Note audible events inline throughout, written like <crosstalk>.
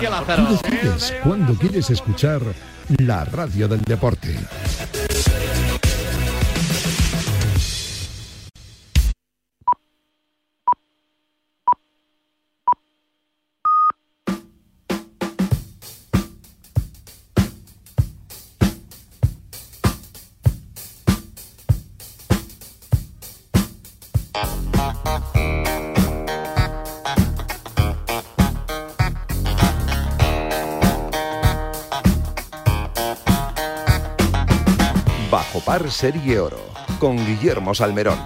Tú cuándo quieres escuchar la radio del deporte. Serie Oro con Guillermo Salmerón.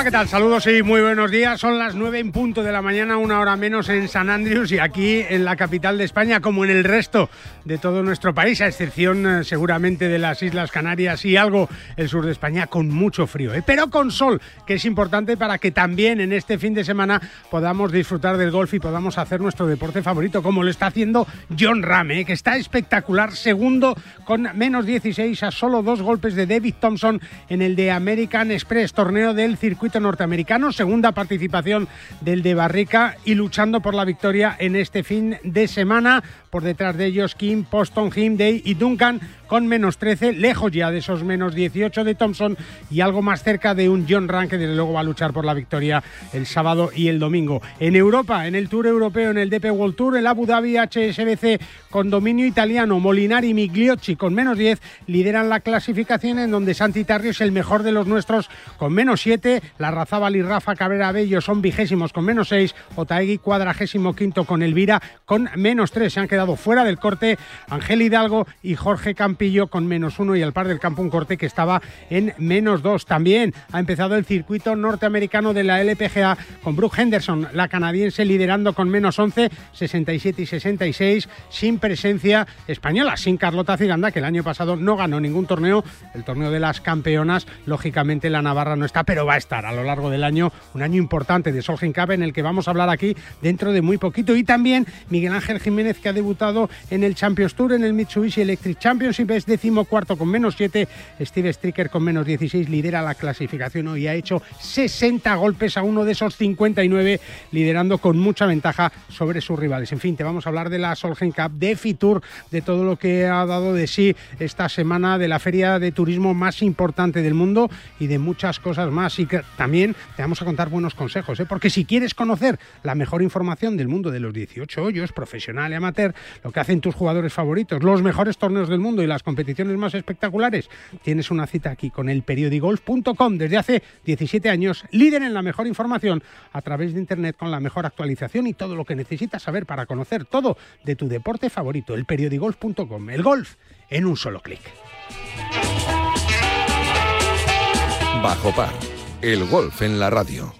Hola, ¿qué tal? Saludos y muy buenos días. Son las nueve en punto de la mañana, una hora menos en San Andrews y aquí en la capital de España, como en el resto de todo nuestro país, a excepción eh, seguramente de las Islas Canarias y algo el sur de España con mucho frío, ¿eh? pero con sol, que es importante para que también en este fin de semana podamos disfrutar del golf y podamos hacer nuestro deporte favorito, como lo está haciendo John Rame, ¿eh? que está espectacular, segundo con menos 16 a solo dos golpes de David Thompson en el de American Express, torneo del circuito norteamericano, segunda participación del de Barrica y luchando por la victoria en este fin de semana. Por detrás de ellos Kim, Poston, Himday y Duncan con menos 13, lejos ya de esos menos 18 de Thompson y algo más cerca de un John Rank que desde luego va a luchar por la victoria el sábado y el domingo. En Europa, en el Tour Europeo, en el DP World Tour, el Abu Dhabi HSBC con dominio italiano, Molinari y Migliocci con menos 10 lideran la clasificación en donde Santi Tarrio es el mejor de los nuestros con menos 7, la Razábal y Rafa Cabrera Bello son vigésimos con menos 6, Otaegui cuadragésimo quinto con Elvira con menos 3, se han quedado fuera del corte Ángel Hidalgo y Jorge Campillo con menos uno y el par del campo un corte que estaba en menos dos. También ha empezado el circuito norteamericano de la LPGA con Brooke Henderson, la canadiense, liderando con menos 11, 67 y 66, sin presencia española, sin Carlota Ciganda, que el año pasado no ganó ningún torneo, el torneo de las campeonas. Lógicamente la Navarra no está, pero va a estar a lo largo del año, un año importante de Solheim Cup en el que vamos a hablar aquí dentro de muy poquito. Y también Miguel Ángel Jiménez, que ha debutado en el Champions Tour, en el Mitsubishi Electric Championship, es décimo cuarto con menos 7. Steve Stricker con menos 16 lidera la clasificación hoy. Ha hecho 60 golpes a uno de esos 59, liderando con mucha ventaja sobre sus rivales. En fin, te vamos a hablar de la Solheim Cup, de Fitur, de todo lo que ha dado de sí esta semana, de la feria de turismo más importante del mundo y de muchas cosas más. Y que también te vamos a contar buenos consejos, ¿eh? porque si quieres conocer la mejor información del mundo de los 18 hoyos, profesional y amateur, lo que hacen tus jugadores favoritos, los mejores torneos del mundo y las competiciones más espectaculares, tienes una cita aquí con el periodigolf.com desde hace 17 años, líder en la mejor información a través de internet con la mejor actualización y todo lo que necesitas saber para conocer todo de tu deporte favorito, el periodigolf.com, el golf en un solo clic. Bajo Par, el golf en la radio.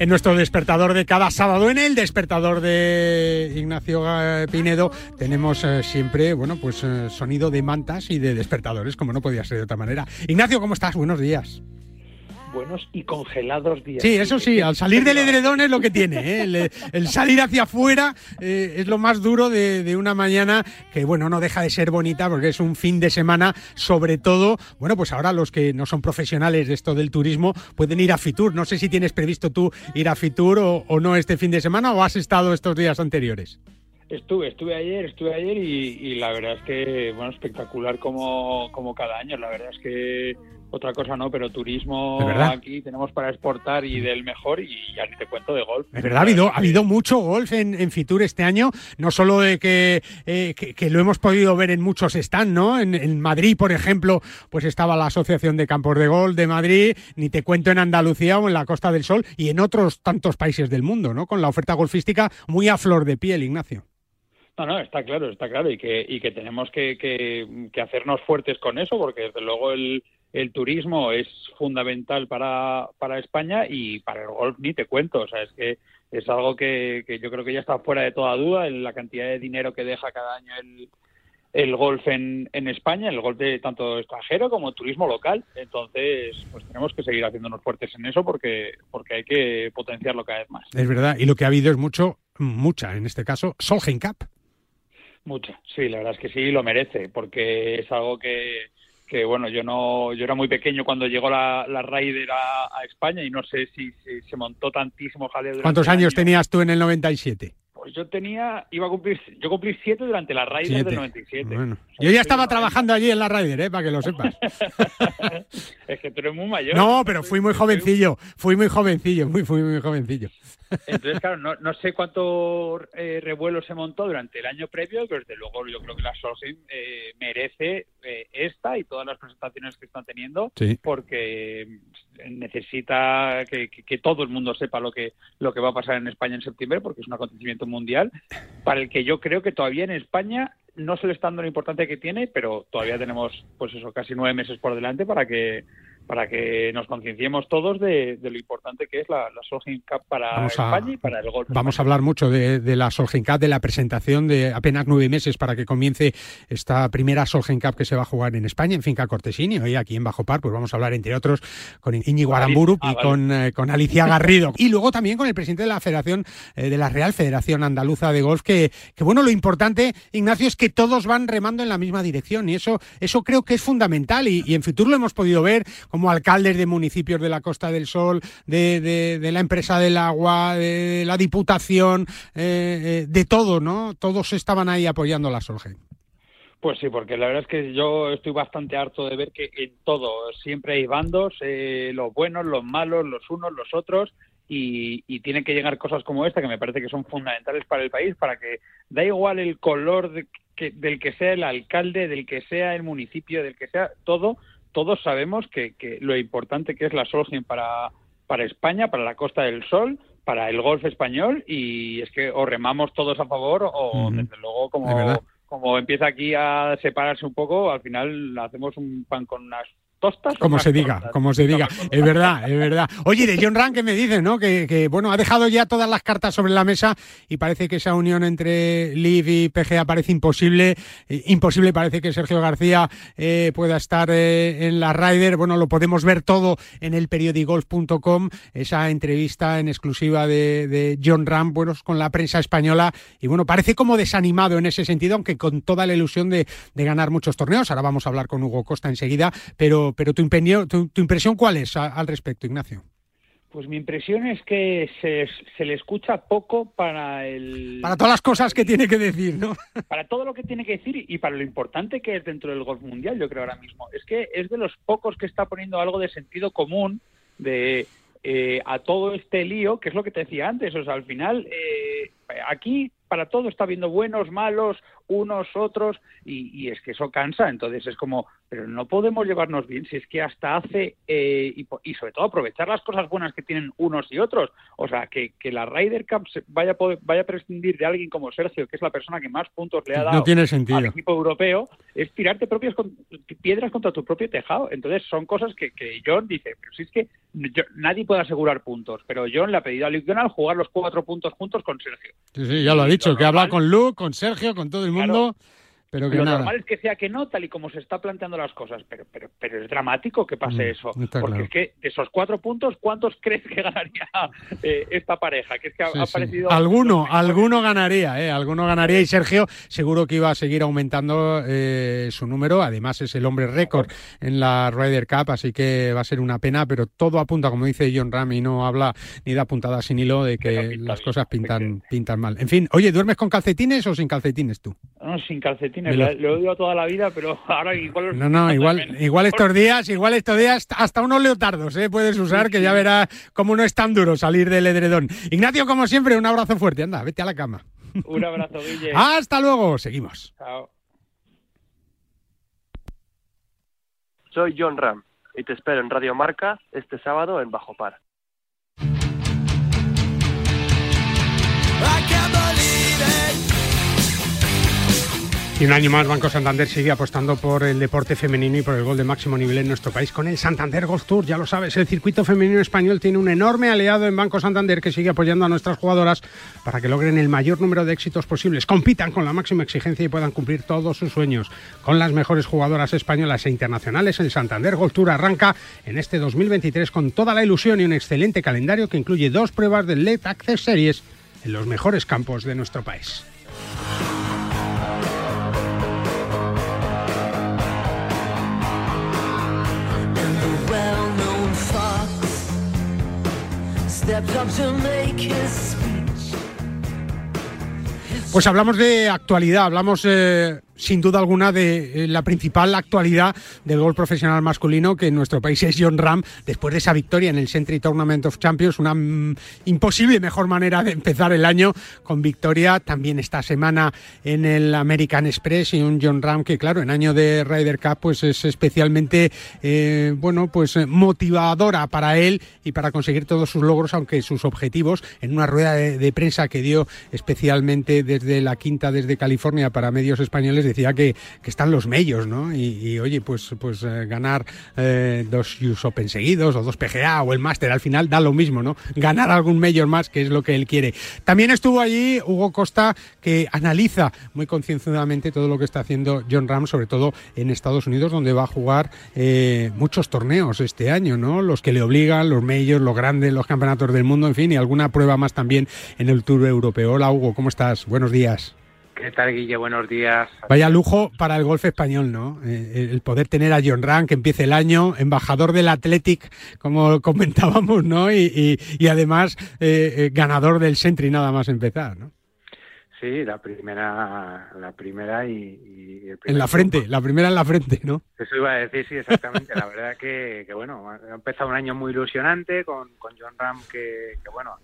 En nuestro despertador de cada sábado, en el despertador de Ignacio eh, Pinedo, tenemos eh, siempre, bueno, pues eh, sonido de mantas y de despertadores, como no podía ser de otra manera. Ignacio, ¿cómo estás? Buenos días buenos y congelados días. Sí, eso sí, <laughs> al salir del edredón es lo que tiene. ¿eh? El, salir hacia afuera eh, es lo más duro de, una mañana que, bueno, no deja de ser bonita porque es un fin de semana, sobre todo, bueno, pues ahora los que no son profesionales de esto del turismo pueden ir a Fitur. No sé si tienes previsto tú ir a Fitur o, no este fin de semana o has estado estos días anteriores. Estuve, estuve ayer, estuve ayer y, la verdad es que, bueno, espectacular como, como cada año. La verdad es que otra cosa no, pero turismo aquí tenemos para exportar y del mejor y ya ni te cuento de golf. Es verdad, ha habido, ha habido mucho golf en, Fitur este año, no solo de eh, que, lo hemos podido ver en muchos stands, ¿no? En, Madrid, por ejemplo, pues estaba la Asociación de Campos de Golf de Madrid, ni te cuento en Andalucía o en la Costa del Sol y en otros tantos países del mundo, ¿no? Con la oferta golfística muy a flor de piel, Ignacio. No, no, está claro, está claro, y que, y que tenemos que, que hacernos fuertes con eso, porque desde luego el, el turismo es fundamental para, para España y para el golf ni te cuento. O sea, es que es algo que, yo creo que ya está fuera de toda duda en la cantidad de dinero que deja cada año el, el golf en, en España, el golf de tanto extranjero como turismo local. Entonces, pues tenemos que seguir haciéndonos fuertes en eso porque, porque hay que potenciarlo cada vez más. Es verdad, y lo que ha habido es mucho, mucha, en este caso, Solheim Cup. Mucha, sí, la verdad es que sí, lo merece, porque es algo que, que bueno, yo no, yo era muy pequeño cuando llegó la, la Raider a, España y no sé si, se montó tantísimo jaleo. ¿Cuántos años tenías tú en el 97? Yo tenía, iba a cumplir, yo cumplí siete durante la Raider del 97. yo ya estaba trabajando allí en la Raider, ¿eh? para que lo sepas. <laughs> es que tú eres muy mayor. No, pero fui muy jovencillo, fui muy jovencillo, muy, fui muy jovencillo. Entonces, <laughs> claro, no, no sé cuánto eh, revuelo se montó durante el año previo, pero desde luego yo creo que la Solheim eh, merece eh, esta y todas las presentaciones que están teniendo, porque necesita que, que, todo el mundo sepa lo que, lo que va a pasar en España en septiembre, porque es un acontecimiento mundial, para el que yo creo que todavía en España no se le está dando lo importante que tiene, pero todavía tenemos, pues eso, casi nueve meses por delante para que para que nos concienciemos todos de, lo importante que es la, la Solheim Cup para España y para el golf. Vamos a hablar mucho de, la Solheim Cup, de la presentación de apenas nueve meses para que comience esta primera Solheim Cup que se va a jugar en España, en Finca Cortesini, hoy aquí en Bajo Par, pues vamos a hablar entre otros con Iñigo Aramburu y con, eh, con, Alicia <laughs> Garrido. y luego también con el presidente de la Federación, eh, de la Real Federación Andaluza de Golf, que, que bueno, lo importante, Ignacio, es que todos van remando en la misma dirección y eso, eso creo que es fundamental y, y en futuro lo hemos podido ver como alcaldes de municipios de la Costa del Sol, de, de, la empresa del agua, de la Diputación, eh, eh, de todo, ¿no? Todos estaban ahí apoyando la Solgen. Pues sí, porque la verdad es que yo estoy bastante harto de ver que en todo siempre hay bandos, eh, los buenos, los malos, los unos, los otros, y, y, tienen que llegar cosas como esta que me parece que son fundamentales para el país, para que da igual el color del que sea el alcalde, del que sea el municipio, del que sea todo, todos sabemos que, lo importante que es la Solheim para, para España, para la Costa del Sol, para el golf español y es que o remamos todos a favor o desde luego como, como empieza aquí a separarse un poco, al final hacemos un pan con unas tostas. Como se diga, como se diga. Es verdad, es verdad. Oye, de John Rand, que me dice, ¿no? Que, bueno, ha dejado ya todas las cartas sobre la mesa y parece que esa unión entre Liv y PGA parece imposible. Eh, imposible parece que Sergio García eh, pueda estar eh, en la Ryder. Bueno, lo podemos ver todo en el periodigolf.com, esa entrevista en exclusiva de, John Ram, bueno, con la prensa española. Y bueno, parece como desanimado en ese sentido, aunque con toda la ilusión de, ganar muchos torneos. Ahora vamos a hablar con Hugo Costa enseguida, pero, pero tu, tu, impresión cuál es al respecto, Ignacio? Pues mi impresión es que se, se, le escucha poco para el... Para todas las cosas que tiene que decir, ¿no? <laughs> Para todo lo que tiene que decir y para lo importante que es dentro del golf mundial, yo creo ahora mismo. Es que es de los pocos que está poniendo algo de sentido común de eh, a todo este lío, que es lo que te decía antes. O sea, al final, eh, aquí para todo está viendo buenos, malos, unos, otros, y, es que eso cansa. Entonces es como, pero no podemos llevarnos bien si es que hasta hace, eh, y, sobre todo aprovechar las cosas buenas que tienen unos y otros. O sea, que, que la Ryder Cup vaya vaya a prescindir de alguien como Sergio, que es la persona que más puntos le ha dado al equipo europeo, es tirarte propias piedras contra tu propio tejado. Entonces son cosas que, que John dice, pero si es que nadie puede asegurar puntos, pero John le ha pedido a Luke Donald jugar los cuatro puntos juntos con Sergio. Sí, sí, ya lo ha dicho, que habla con Luke, con Sergio, con todo el mundo mundo. Pero que lo normal es que sea que no, tal y como se está planteando las cosas, pero, pero, pero es dramático que pase mm, eso. Porque es que esos cuatro puntos, ¿cuántos <laughs> crees que ganaría eh, esta pareja? Que es que ha, parecido... Alguno, <laughs> alguno ganaría, ¿eh? Alguno ganaría y Sergio seguro que iba a seguir aumentando eh, su número. Además es el hombre récord en la Ryder Cup, así que va a ser una pena, pero todo apunta, como dice John Ram, y no habla ni da puntada sin hilo de que las cosas pintan, pintan mal. En fin, oye, ¿duermes con calcetines o sin calcetines tú? No, sin calcetines lo... he oído toda la vida, pero <laughs> ahora igual... No, no, <laughs> igual, igual estos días, igual estos días, hasta unos leotardos, ¿eh? Puedes usar, que ya verás cómo no es tan duro salir del edredón. Ignacio, como siempre, un abrazo fuerte. Anda, vete a la cama. <laughs> Un abrazo, Guille. Hasta luego, seguimos. Chao. Soy John Ram y te espero en Radio Marca este sábado en Bajo Par. Y un año más Banco Santander sigue apostando por el deporte femenino y por el gol de máximo nivel en nuestro país con el Santander Golf Tour. Ya lo sabes, el circuito femenino español tiene un enorme aliado en Banco Santander que sigue apoyando a nuestras jugadoras para que logren el mayor número de éxitos posibles, compitan con la máxima exigencia y puedan cumplir todos sus sueños. Con las mejores jugadoras españolas e internacionales, el Santander Golf Tour arranca en este 2023 con toda la ilusión y un excelente calendario que incluye dos pruebas del LED Access Series en los mejores campos de nuestro país. Pues hablamos de actualidad, hablamos eh, sin duda alguna de eh, la principal actualidad del gol profesional masculino que en nuestro país es John Ram después de esa victoria en el Century Tournament of Champions una mm, imposible mejor manera de empezar el año con victoria también esta semana en el American Express y un John Ram que claro en año de Ryder Cup pues es especialmente eh, bueno pues motivadora para él y para conseguir todos sus logros aunque sus objetivos en una rueda de, prensa que dio especialmente desde la quinta desde California para medios españoles decía que, están los medios, ¿no? Y, oye, pues, pues eh, ganar eh, dos US Open seguidos o dos PGA o el Máster al final da lo mismo, ¿no? Ganar algún mayor más, que es lo que él quiere. También estuvo allí Hugo Costa, que analiza muy concienzudamente todo lo que está haciendo John Ram, sobre todo en Estados Unidos, donde va a jugar eh, muchos torneos este año, ¿no? Los que le obligan, los majors, los grandes, los campeonatos del mundo, en fin, y alguna prueba más también en el Tour Europeo. Hola Hugo, ¿cómo estás? Buenos días. ¿Qué tal, Guille? Buenos días. Vaya lujo para el golf español, ¿no? Eh, el poder tener a John Ram, que empiece el año, embajador del Athletic, como <laughs> comentábamos, ¿no? Y, además eh, eh, ganador del Sentry nada más empezar, ¿no? Sí, la primera, la primera y, en la frente, la primera en la frente, ¿no? Eso iba a decir, sí, exactamente. la verdad que, que, bueno, ha empezado un año muy ilusionante con, con John Ram, que, que bueno,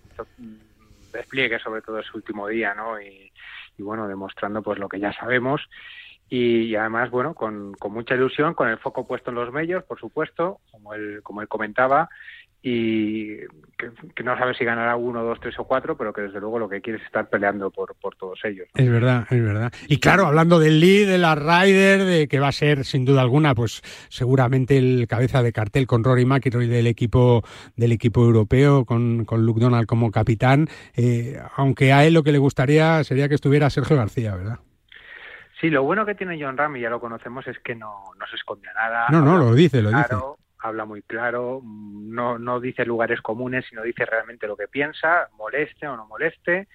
despliegue sobre todo ese último día, ¿no? Y, y bueno, demostrando pues lo que ya sabemos. Y, además, bueno, con, con, mucha ilusión, con el foco puesto en los medios, por supuesto, como él, como él comentaba, y que, no sabe si ganará uno, dos, tres o cuatro, pero que desde luego lo que quiere es estar peleando por, por todos ellos. Es verdad, es verdad. Y claro, hablando del Lee, de la Ryder, de que va a ser sin duda alguna, pues seguramente el cabeza de cartel con Rory McIlroy del equipo del equipo europeo, con, con Luke Donald como capitán, eh, aunque a él lo que le gustaría sería que estuviera Sergio García, ¿verdad? Sí, lo bueno que tiene John Ram, y ya lo conocemos, es que no, no se esconde nada. No, no, lo dice, lo dice habla muy claro, no, no dice lugares comunes, sino dice realmente lo que piensa, moleste o no moleste.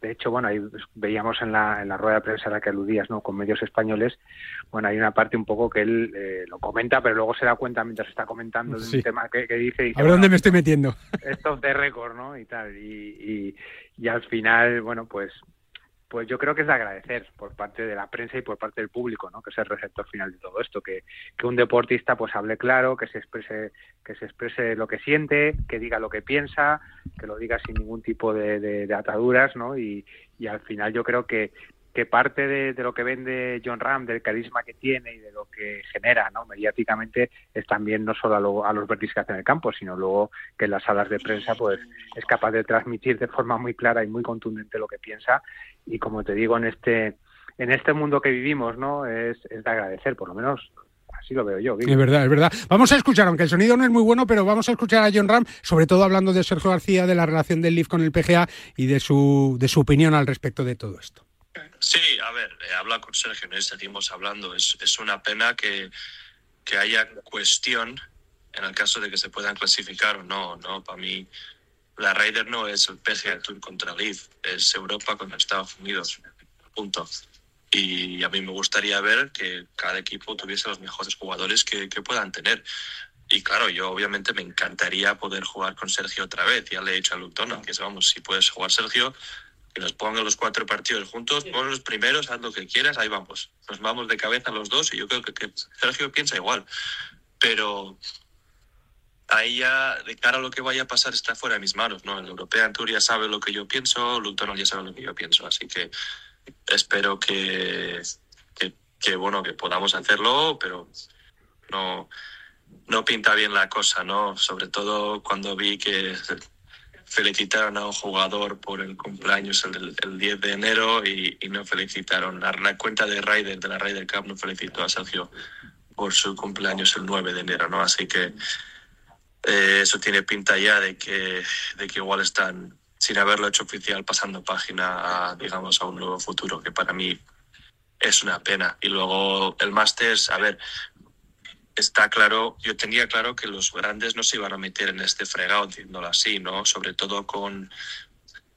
De hecho, bueno, ahí veíamos en la, en la rueda de prensa a la que aludías, ¿no? Con medios españoles, bueno, hay una parte un poco que él eh, lo comenta, pero luego se da cuenta mientras está comentando de un tema que, dice... a ver dónde me estoy metiendo. Esto de récord, ¿no? Y tal. Y, y, y al final, bueno, pues pues yo creo que es de agradecer por parte de la prensa y por parte del público, ¿no? que es el receptor final de todo esto, que, que un deportista pues hable claro, que se exprese, que se exprese lo que siente, que diga lo que piensa, que lo diga sin ningún tipo de, de, ataduras, ¿no? Y, y al final yo creo que que parte de, lo que vende John Ram, del carisma que tiene y de lo que genera ¿no? mediáticamente, es también no solo a, los vértices que hace el campo, sino luego que en las salas de prensa pues es capaz de transmitir de forma muy clara y muy contundente lo que piensa y como te digo en este en este mundo que vivimos no es, es de agradecer por lo menos así lo veo yo. Es verdad, es verdad. Vamos a escuchar, aunque el sonido no es muy bueno, pero vamos a escuchar a John Ram, sobre todo hablando de Sergio García, de la relación del Leaf con el PGA y de su, de su opinión al respecto de todo esto. Sí, a ver, he hablado con Sergio, ¿no? seguimos hablando. Es, es una pena que, que haya cuestión en el caso de que se puedan clasificar o no. no Para mí, la Ryder no es el PGA Tour contra Leaf, es Europa contra Estados Unidos. Punto. Y a mí me gustaría ver que cada equipo tuviese los mejores jugadores que, que puedan tener. Y claro, yo obviamente me encantaría poder jugar con Sergio otra vez. Ya le he dicho a Luke que vamos, si puedes jugar Sergio, que nos pongan los cuatro partidos juntos, pon los primeros, haz lo que quieras, ahí vamos. Nos vamos de cabeza los dos y yo creo que, Sergio piensa igual. Pero ahí ya, de cara a lo que vaya a pasar, está fuera de mis manos, ¿no? El European Tour ya sabe lo que yo pienso, Luton ya sabe lo que yo pienso, así que espero que, que, bueno, que podamos hacerlo, pero no, no pinta bien la cosa, ¿no? Sobre todo cuando vi que felicitaron a un jugador por el cumpleaños el, el 10 de enero y, no felicitaron. La, cuenta de Ryder, de la Ryder Cup, no felicitó a Sergio por su cumpleaños el 9 de enero, ¿no? Así que eh, eso tiene pinta ya de que, de que igual están, sin haberlo hecho oficial, pasando página a, digamos, a un nuevo futuro, que para mí es una pena. Y luego el Masters, a ver, está claro, yo tenía claro que los grandes no se iban a meter en este fregado, diciéndolo así, ¿no? Sobre todo con,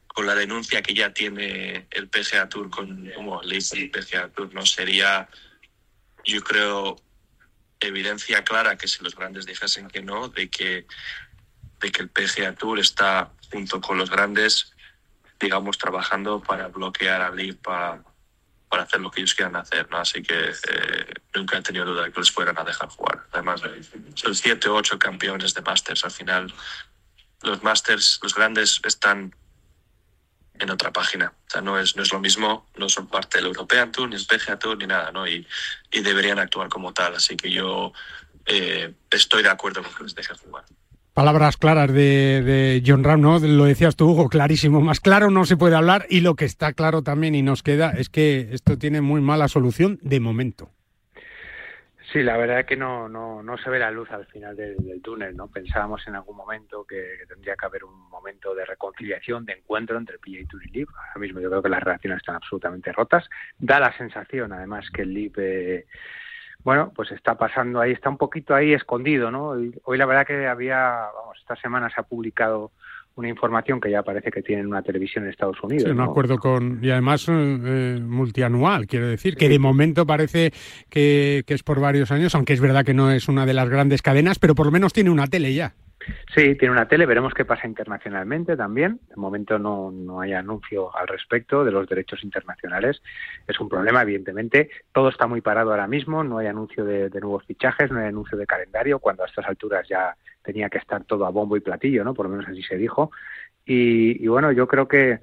con la denuncia que ya tiene el PGA Tour con como ley el PGA Tour, ¿no? Sería, yo creo, evidencia clara que si los grandes dijesen que no, de que, de que el PGA Tour está junto con los grandes, digamos, trabajando para bloquear a Lee para hacer lo que ellos quieran hacer, ¿no? Así que eh, nunca he tenido duda de que les fueran a dejar jugar. Además, son siete o ocho campeones de Masters. Al final, los Masters, los grandes, están en otra página. O sea, no es, no es lo mismo, no son parte del European Tour, ni el PGA Tour, ni nada, ¿no? Y, y deberían actuar como tal. Así que yo eh, estoy de acuerdo con que les dejen jugar. Palabras claras de, John Ram, ¿no? Lo decías tú, Hugo, clarísimo. Más claro no se puede hablar y lo que está claro también y nos queda es que esto tiene muy mala solución de momento. Sí, la verdad es que no, no, no se ve la luz al final del, túnel, ¿no? Pensábamos en algún momento que, tendría que haber un momento de reconciliación, de encuentro entre Tour y LIB. Ahora mismo yo creo que las relaciones están absolutamente rotas. Da la sensación, además, que el LIB... Eh, bueno, pues está pasando ahí, está un poquito ahí escondido, ¿no? Hoy, la verdad que había, vamos, esta semana se ha publicado una información que ya parece que tienen una televisión en Estados Unidos. Sí, un acuerdo con, y además eh, eh, multianual, quiero decir, que de momento parece que, que, es por varios años, aunque es verdad que no es una de las grandes cadenas, pero por lo menos tiene una tele ya. Sí, tiene una tele, veremos qué pasa internacionalmente también. De momento no, no hay anuncio al respecto de los derechos internacionales. Es un problema, evidentemente. Todo está muy parado ahora mismo, no hay anuncio de, nuevos fichajes, no hay anuncio de calendario, cuando a estas alturas ya tenía que estar todo a bombo y platillo, ¿no? Por lo menos así se dijo. Y, bueno, yo creo que,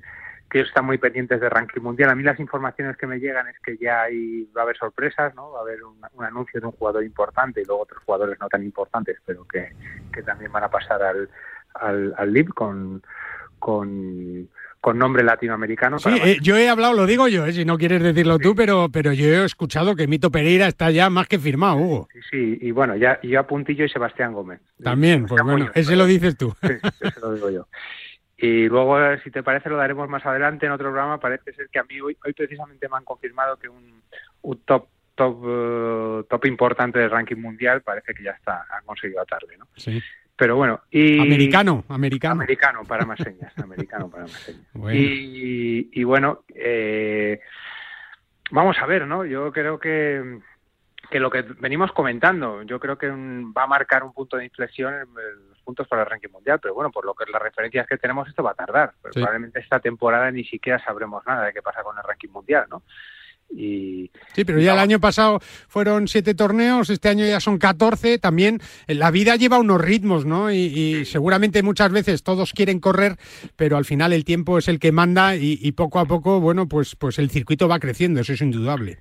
que ellos están muy pendientes de ranking mundial. A mí las informaciones que me llegan es que ya hay, va a haber sorpresas, ¿no? Va a haber un, anuncio de un jugador importante y luego otros jugadores no tan importantes, pero que, también van a pasar al, al, al LIB con, con con nombre latinoamericano. Sí, eh, yo he hablado, lo digo yo, eh, si no quieres decirlo tú, pero, pero yo he escuchado que Mito Pereira está ya más que firmado, Hugo. Sí, sí, y bueno, ya yo Apuntillo y Sebastián Gómez. También, pues bueno, ese lo dices tú. Sí, ese lo digo yo. Y luego, si te parece, lo daremos más adelante en otro programa. Parece ser que a mí hoy, hoy precisamente me han confirmado que un, un top top uh, top importante del ranking mundial parece que ya está han conseguido atarle, ¿no? Sí. Pero bueno, y... Americano, americano. Americano, para más señas, americano para más señas. <laughs> Y, bueno, eh, vamos a ver, ¿no? Yo creo que, que lo que venimos comentando, yo creo que va a marcar un punto de inflexión en puntos para el ranking mundial, pero bueno, por lo que las referencias que tenemos, esto va a tardar. Probablemente esta temporada ni siquiera sabremos nada de qué pasa con el ranking mundial, ¿no? Y, sí, pero ya el año pasado fueron siete torneos, este año ya son 14. También eh, la vida lleva unos ritmos, ¿no? Y, seguramente muchas veces todos quieren correr, pero al final el tiempo es el que manda y, poco a poco, bueno, pues, pues el circuito va creciendo, eso es indudable.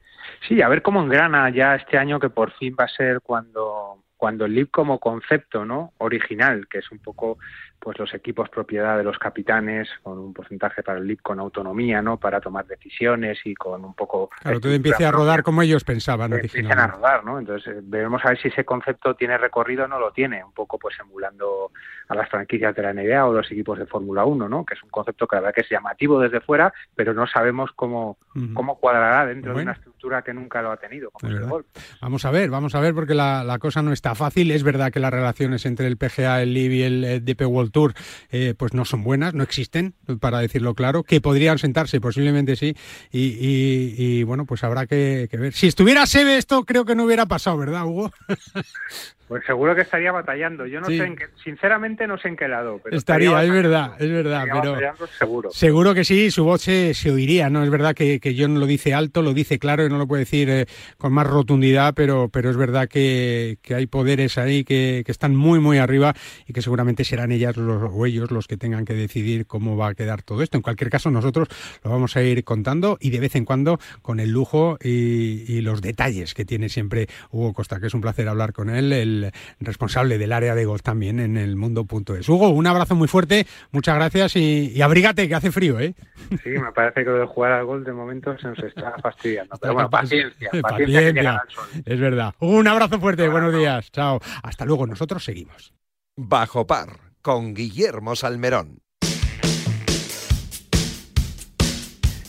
Sí, a ver cómo engrana ya este año que por fin va a ser cuando cuando el LIB como concepto no original que es un poco pues los equipos propiedad de los capitanes con un porcentaje para el LIB con autonomía, ¿no? Para tomar decisiones y con un poco... Claro, todo empiece a rodar como ellos pensaban Empiezan a rodar, ¿no? Entonces, eh, veremos a ver si ese concepto tiene recorrido o no lo tiene, un poco pues emulando a las franquicias de la NBA o los equipos de Fórmula 1, ¿no? Que es un concepto que la verdad que es llamativo desde fuera, pero no sabemos cómo, cómo cuadrará dentro de una estructura que nunca lo ha tenido, como el golf. Vamos a ver, vamos a ver, porque la, la, cosa no está fácil. Es verdad que las relaciones entre el PGA, el LIB y el, el DP World Tour eh, pues no son buenas, no existen, para decirlo claro, que podrían sentarse, posiblemente sí, y, bueno, pues habrá que, que, ver. Si estuviera Sebe esto creo que no hubiera pasado, ¿verdad, Hugo? <laughs> Pues seguro que estaría batallando. Yo no sé en qué, sinceramente no sé en qué lado. estaría, es verdad, es verdad. Pero seguro. Seguro que sí, su voz se, oiría, ¿no? Es verdad que, que, John lo dice alto, lo dice claro y no lo puede decir eh, con más rotundidad, pero, pero es verdad que, hay poderes ahí que, están muy, muy arriba y que seguramente serán ellas los, o ellos los que tengan que decidir cómo va a quedar todo esto. En cualquier caso, nosotros lo vamos a ir contando y de vez en cuando con el lujo y, y los detalles que tiene siempre Hugo Costa, que es un placer hablar con él. El, responsable del área de golf también en el mundo.es. Hugo, un abrazo muy fuerte, muchas gracias y, abrígate que hace frío, ¿eh? Sí, me parece que lo de jugar al golf de momento se nos está fastidiando. Pero bueno, <laughs> paciencia, paciencia, Es verdad. Un abrazo fuerte, buenos días, chao. Hasta luego, nosotros seguimos. Bajo par, con Guillermo Salmerón.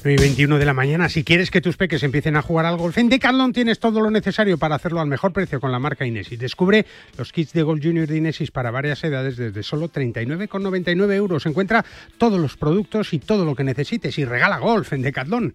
9 y 21 de la mañana. Si quieres que tus peques empiecen a jugar al golf, en Decathlon tienes todo lo necesario para hacerlo al mejor precio con la marca Inesis. Descubre los kits de Golf Junior de Inesis para varias edades desde solo 39,99 euros. Encuentra todos los productos y todo lo que necesites y regala golf en Decathlon.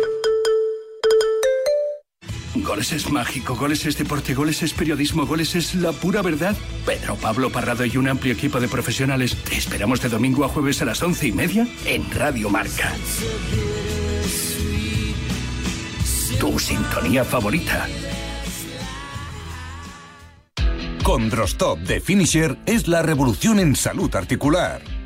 Goles es mágico, goles es deporte, goles es periodismo, goles es la pura verdad. Pedro Pablo Parrado y un amplio equipo de profesionales te esperamos de domingo a jueves a las once y media en Radio Marca. Tu sintonía favorita. Con Drostop de Finisher es la revolución en salud articular.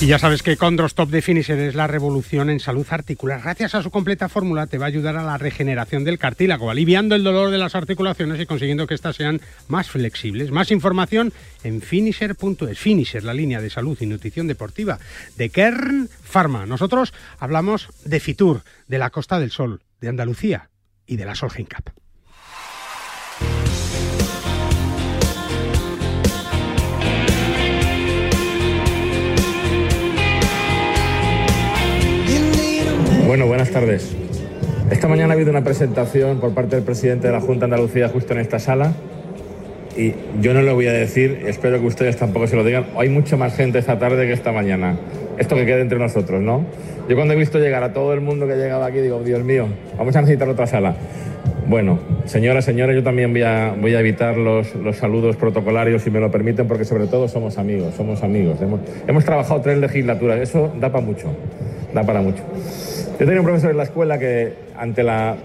Y ya sabes que Condrostop de Finisher es la revolución en salud articular. Gracias a su completa fórmula te va a ayudar a la regeneración del cartílago, aliviando el dolor de las articulaciones y consiguiendo que éstas sean más flexibles. Más información en finisher.es. Finisher, la línea de salud y nutrición deportiva de Kern Pharma. Nosotros hablamos de Fitur, de la Costa del Sol, de Andalucía y de la Solheim Cup. Bueno, buenas tardes. Esta mañana ha habido una presentación por parte del presidente de la Junta de Andalucía justo en esta sala y yo no lo voy a decir, espero que ustedes tampoco se lo digan, hay mucha más gente esta tarde que esta mañana. Esto que quede entre nosotros, ¿no? Yo cuando he visto llegar a todo el mundo que llegaba aquí digo, Dios mío, vamos a necesitar otra sala. Bueno, señoras, señores, yo también voy a, voy a evitar los, los, saludos protocolarios, si me lo permiten, porque sobre todo somos amigos, somos amigos. Hemos, hemos trabajado tres legislaturas, eso da para mucho, da para mucho. Yo tenía un profesor en la escuela que ante la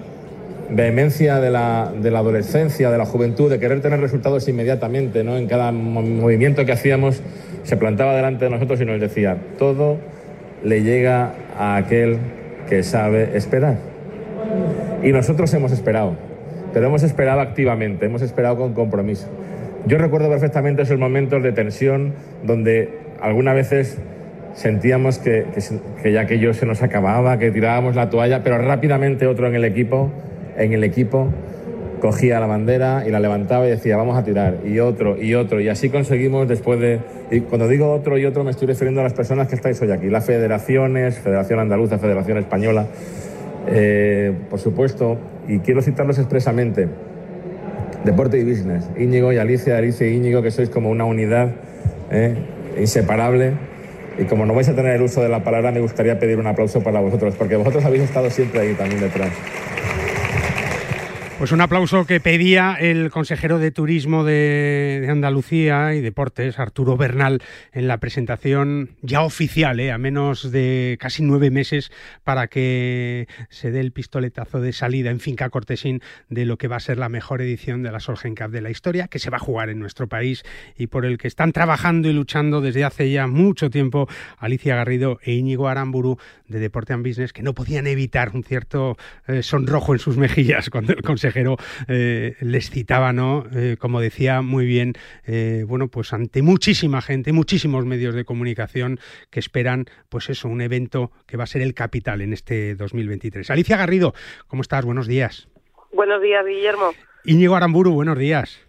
vehemencia de la, de la, adolescencia, de la juventud, de querer tener resultados inmediatamente, ¿no? en cada movimiento que hacíamos, se plantaba delante de nosotros y nos decía, todo le llega a aquel que sabe esperar. Y nosotros hemos esperado, pero hemos esperado activamente, hemos esperado con compromiso. Yo recuerdo perfectamente esos momentos de tensión donde algunas veces sentíamos que, que, ya aquello se nos acababa, que tirábamos la toalla, pero rápidamente otro en el equipo, en el equipo cogía la bandera y la levantaba y decía, vamos a tirar, y otro, y otro, y así conseguimos después de... Y cuando digo otro y otro me estoy refiriendo a las personas que estáis hoy aquí, las federaciones, Federación Andaluza, Federación Española, eh, por supuesto, y quiero citarlos expresamente, Deporte y Business, Íñigo y Alicia, Alicia y Íñigo, que sois como una unidad eh, inseparable y como no vais a tener el uso de la palabra, me gustaría pedir un aplauso para vosotros, porque vosotros habéis estado siempre ahí también detrás. Pues un aplauso que pedía el consejero de Turismo de, Andalucía y Deportes, Arturo Bernal, en la presentación ya oficial, ¿eh? a menos de casi nueve meses, para que se dé el pistoletazo de salida en Finca Cortesín de lo que va a ser la mejor edición de la Solgen Cup de la historia, que se va a jugar en nuestro país y por el que están trabajando y luchando desde hace ya mucho tiempo Alicia Garrido e Íñigo Aramburu de Deporte and Business, que no podían evitar un cierto eh, sonrojo en sus mejillas cuando el consejero eh, les citaba, ¿no? Eh, como decía muy bien, eh, bueno, pues ante muchísima gente, muchísimos medios de comunicación que esperan, pues eso, un evento que va a ser el capital en este 2023. Alicia Garrido, ¿cómo estás? Buenos días. Buenos días, Guillermo. Íñigo Aramburu, buenos días.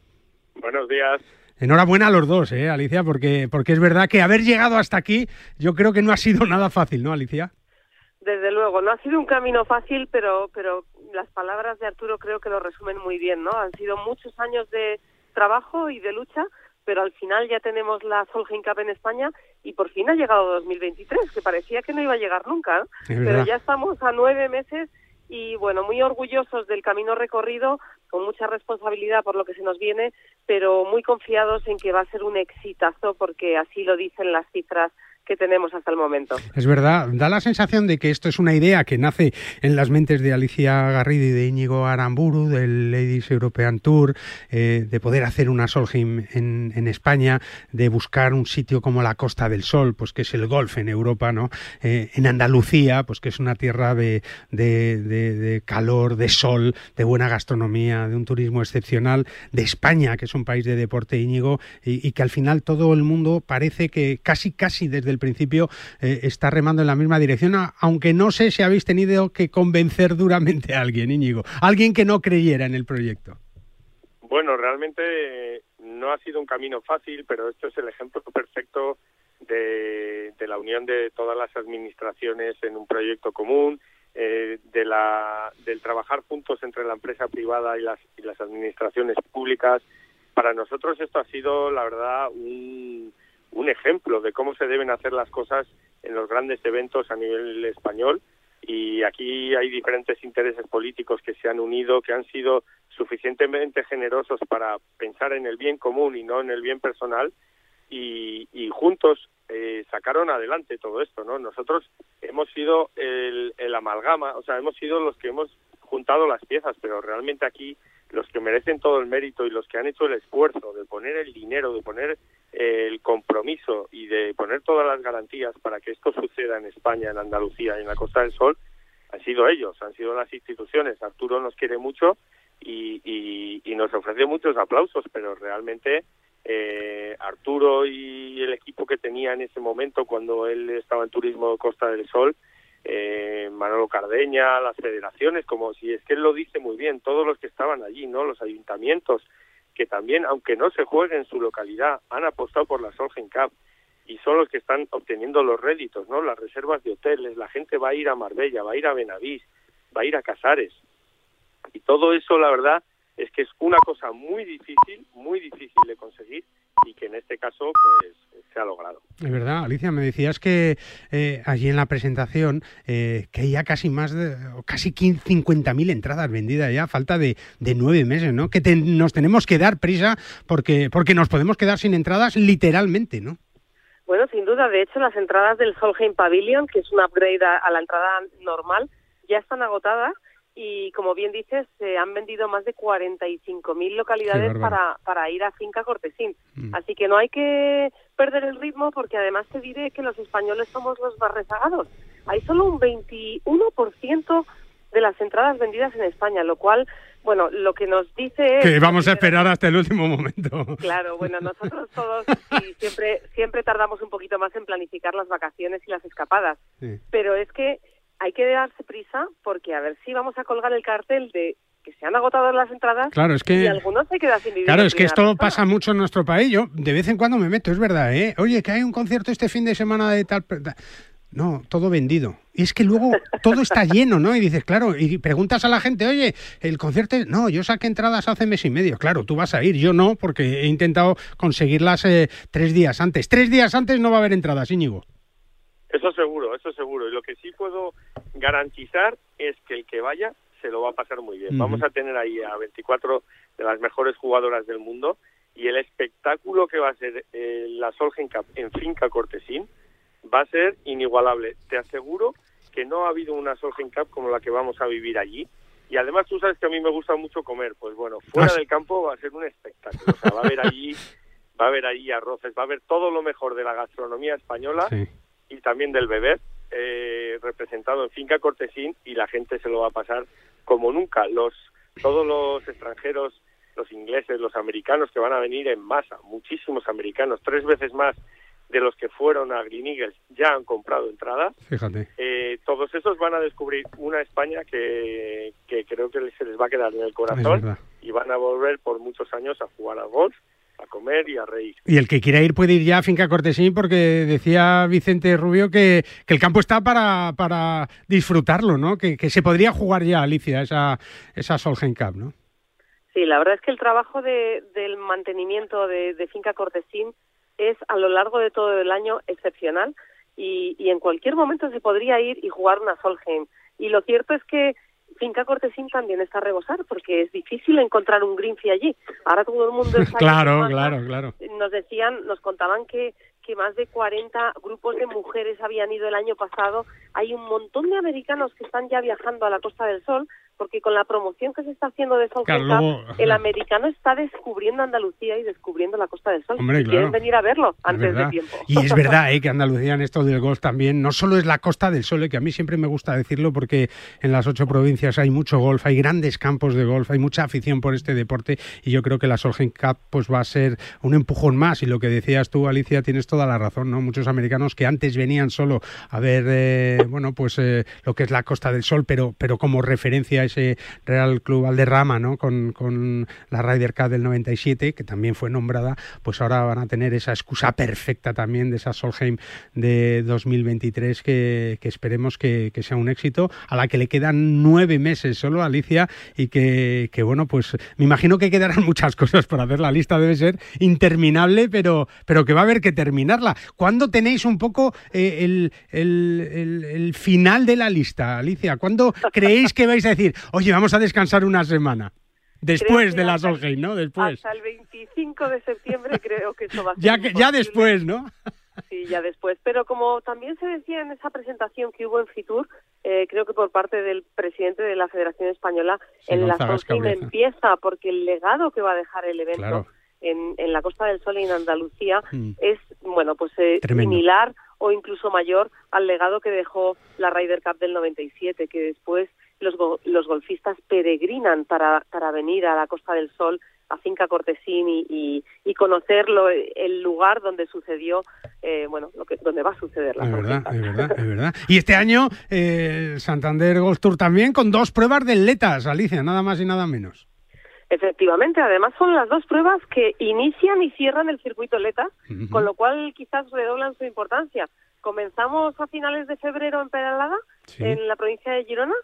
Buenos días. Enhorabuena a los dos, ¿eh, Alicia? Porque, porque es verdad que haber llegado hasta aquí yo creo que no ha sido nada fácil, ¿no, Alicia? Desde luego, no ha sido un camino fácil, pero, pero las palabras de Arturo creo que lo resumen muy bien, ¿no? Han sido muchos años de trabajo y de lucha, pero al final ya tenemos la Solheim Cup en España y por fin ha llegado 2023, que parecía que no iba a llegar nunca, pero ya estamos a nueve meses y bueno, muy orgullosos del camino recorrido, con mucha responsabilidad por lo que se nos viene, pero muy confiados en que va a ser un exitazo porque así lo dicen las cifras que tenemos hasta el momento. Es verdad, da la sensación de que esto es una idea que nace en las mentes de Alicia Garrido y de Íñigo Aramburu, del Ladies European Tour, eh, de poder hacer una Solheim en, en, España, de buscar un sitio como la Costa del Sol, pues que es el golf en Europa, ¿no? Eh, en Andalucía, pues que es una tierra de, de, de, de, calor, de sol, de buena gastronomía, de un turismo excepcional, de España, que es un país de deporte Íñigo, y, y que al final todo el mundo parece que casi, casi desde el principio eh, está remando en la misma dirección, aunque no sé si habéis tenido que convencer duramente a alguien, Íñigo, alguien que no creyera en el proyecto. Bueno, realmente no ha sido un camino fácil, pero esto es el ejemplo perfecto de, de la unión de todas las administraciones en un proyecto común, eh, de la, del trabajar juntos entre la empresa privada y las, y las administraciones públicas. Para nosotros esto ha sido, la verdad, un, un ejemplo de cómo se deben hacer las cosas en los grandes eventos a nivel español. y aquí hay diferentes intereses políticos que se han unido, que han sido suficientemente generosos para pensar en el bien común y no en el bien personal y, y juntos eh, sacaron adelante todo esto, ¿no? Nosotros hemos sido el, el amalgama, o sea, hemos sido los que hemos juntado las piezas, pero realmente aquí los que merecen todo el mérito y los que han hecho el esfuerzo de poner el dinero, de poner el compromiso y de poner todas las garantías para que esto suceda en España, en Andalucía y en la Costa del Sol, han sido ellos, han sido las instituciones. Arturo nos quiere mucho y, nos ofrece muchos aplausos, pero realmente eh, Arturo y el equipo que tenía en ese momento cuando él estaba en Turismo Costa del Sol, eh, Manolo Cardeña, las federaciones, como si es que él lo dice muy bien, todos los que estaban allí, ¿no? Los ayuntamientos, que también, aunque no se juegue en su localidad, han apostado por la Solgen Cup y son los que están obteniendo los réditos, ¿no? Las reservas de hoteles, la gente va a ir a Marbella, va a ir a Benavís, va a ir a Casares. Y todo eso, la verdad, es que es una cosa muy difícil, muy difícil de conseguir y que en este caso pues se ha logrado. Es verdad, Alicia, me decías que eh, allí en la presentación eh, que hay ya casi más de casi 50.000 entradas vendidas ya, falta de, de nueve meses, ¿no? Que nos tenemos que dar prisa porque porque nos podemos quedar sin entradas literalmente, ¿no? Bueno, sin duda. De hecho, las entradas del Solheim Pavilion, que es un upgrade a la entrada normal, ya están agotadas y como bien dices, se han vendido más de 45.000 localidades para, para ir a Finca Cortesín. Mm. Así que no hay que perder el ritmo porque además te diré que los españoles somos los más rezagados. Hay solo un 21% de las entradas vendidas en España, lo cual, bueno, lo que nos dice es... Que vamos a esperar hasta el último momento. Claro, bueno, <laughs> nosotros todos siempre, siempre tardamos un poquito más en planificar las vacaciones y las escapadas, pero es que hay que darse prisa porque a ver si vamos a colgar el cartel de que se han agotado las entradas claro, es que, y algunos se quedan sin vivir. Claro, es que esto pasa mucho en nuestro país. Yo de vez en cuando me meto, es verdad, ¿eh? Oye, que hay un concierto este fin de semana de tal... No, todo vendido. Y es que luego todo está lleno, ¿no? Y dices, claro, y preguntas a la gente, oye, el concierto, no, yo saqué entradas hace mes y medio. Claro, tú vas a ir, yo no, porque he intentado conseguirlas eh, tres días antes. Tres días antes no va a haber entradas, Íñigo. Eso seguro, eso seguro. Y lo que sí puedo garantizar es que el que vaya se lo va a pasar muy bien. Vamos a tener ahí a 24 de las mejores jugadoras del mundo y el espectáculo que va a ser eh, la Solgen Cup en Finca Cortesín va a ser inigualable. Te aseguro que no ha habido una Solgen Cup como la que vamos a vivir allí. Y además tú sabes que a mí me gusta mucho comer, pues bueno, fuera del campo va a ser un espectáculo. O sea, va a haber allí, va a haber allí arroces, va a haber todo lo mejor de la gastronomía española y también del beber eh, representado en Finca Cortesín y la gente se lo va a pasar como nunca. Los todos los extranjeros, los ingleses, los americanos que van a venir en masa, muchísimos americanos, tres veces más de los que fueron a Green Eagles ya han comprado entradas. Fíjate. Eh, todos esos van a descubrir una España que, que creo que se les va a quedar en el corazón y van a volver por muchos años a jugar al golf a comer y a reír. Y el que quiera ir puede ir ya a Finca Cortesín porque decía Vicente Rubio que, que el campo está para, para disfrutarlo, ¿no? Que, que, se podría jugar ya, Alicia, esa, esa Solgen Cup, ¿no? Sí, la verdad es que el trabajo de, del mantenimiento de, de, Finca Cortesín es a lo largo de todo el año excepcional y, y en cualquier momento se podría ir y jugar una Solheim. Y lo cierto es que Finca Cortesín también está a rebosar porque es difícil encontrar un Greenfee allí. Ahora todo el mundo está <laughs> Claro, claro, claro. Nos decían, nos contaban que que más de 40 grupos de mujeres habían ido el año pasado. Hay un montón de americanos que están ya viajando a la Costa del Sol porque con la promoción que se está haciendo de Sol el americano está descubriendo Andalucía y descubriendo la Costa del Sol. Quieren venir a verlo antes de tiempo. Y es <laughs> verdad ¿eh? que Andalucía en esto del golf también no solo es la Costa del Sol, eh, que a mí siempre me gusta decirlo porque en las ocho provincias hay mucho golf, hay grandes campos de golf, hay mucha afición por este deporte y yo creo que la Solgen Cup pues va a ser un empujón más y lo que decías tú Alicia tienes toda la razón, ¿no? Muchos americanos que antes venían solo a ver, eh, bueno, pues eh, lo que es la Costa del Sol, pero, pero como referencia ese Real Club Valderrama, ¿no? Con, con la Ryder Cup del 97, que también fue nombrada, pues ahora van a tener esa excusa perfecta también de esa Solheim de 2023 que, que esperemos que, sea un éxito, a la que le quedan nueve meses solo, Alicia, y que, que bueno, pues me imagino que quedarán <laughs> muchas cosas por hacer. La lista debe ser interminable, pero, pero que va a haber que terminarla. ¿Cuándo tenéis un poco eh, el, el, el, final de la lista, Alicia? ¿Cuándo creéis que vais a decir, oye, vamos a descansar una semana? Después de la Solheim, ¿no? Después. Hasta el 25 de septiembre creo que eso va a ser. ya, ya después, ¿no? Sí, ya después. Pero como también se decía en esa presentación que hubo en Fitur, eh, creo que por parte del presidente de la Federación Española, en la Solheim empieza porque el legado que va a dejar el evento en, en, la Costa del Sol y en Andalucía mm. es, bueno, pues eh, similar o incluso mayor al legado que dejó la Ryder Cup del 97, que después los, los golfistas peregrinan para, para venir a la Costa del Sol a Finca Cortesín y, y, conocerlo, el lugar donde sucedió, eh, bueno, lo que, donde va a suceder la es verdad, es verdad, es verdad. <laughs> Y este año eh, Santander Golf Tour también con dos pruebas de letas, Alicia, nada más y nada menos. Efectivamente, además son las dos pruebas que inician y cierran el circuito Leta, con lo cual quizás redoblan su importancia. Comenzamos a finales de febrero en Peralada, en la provincia de Girona,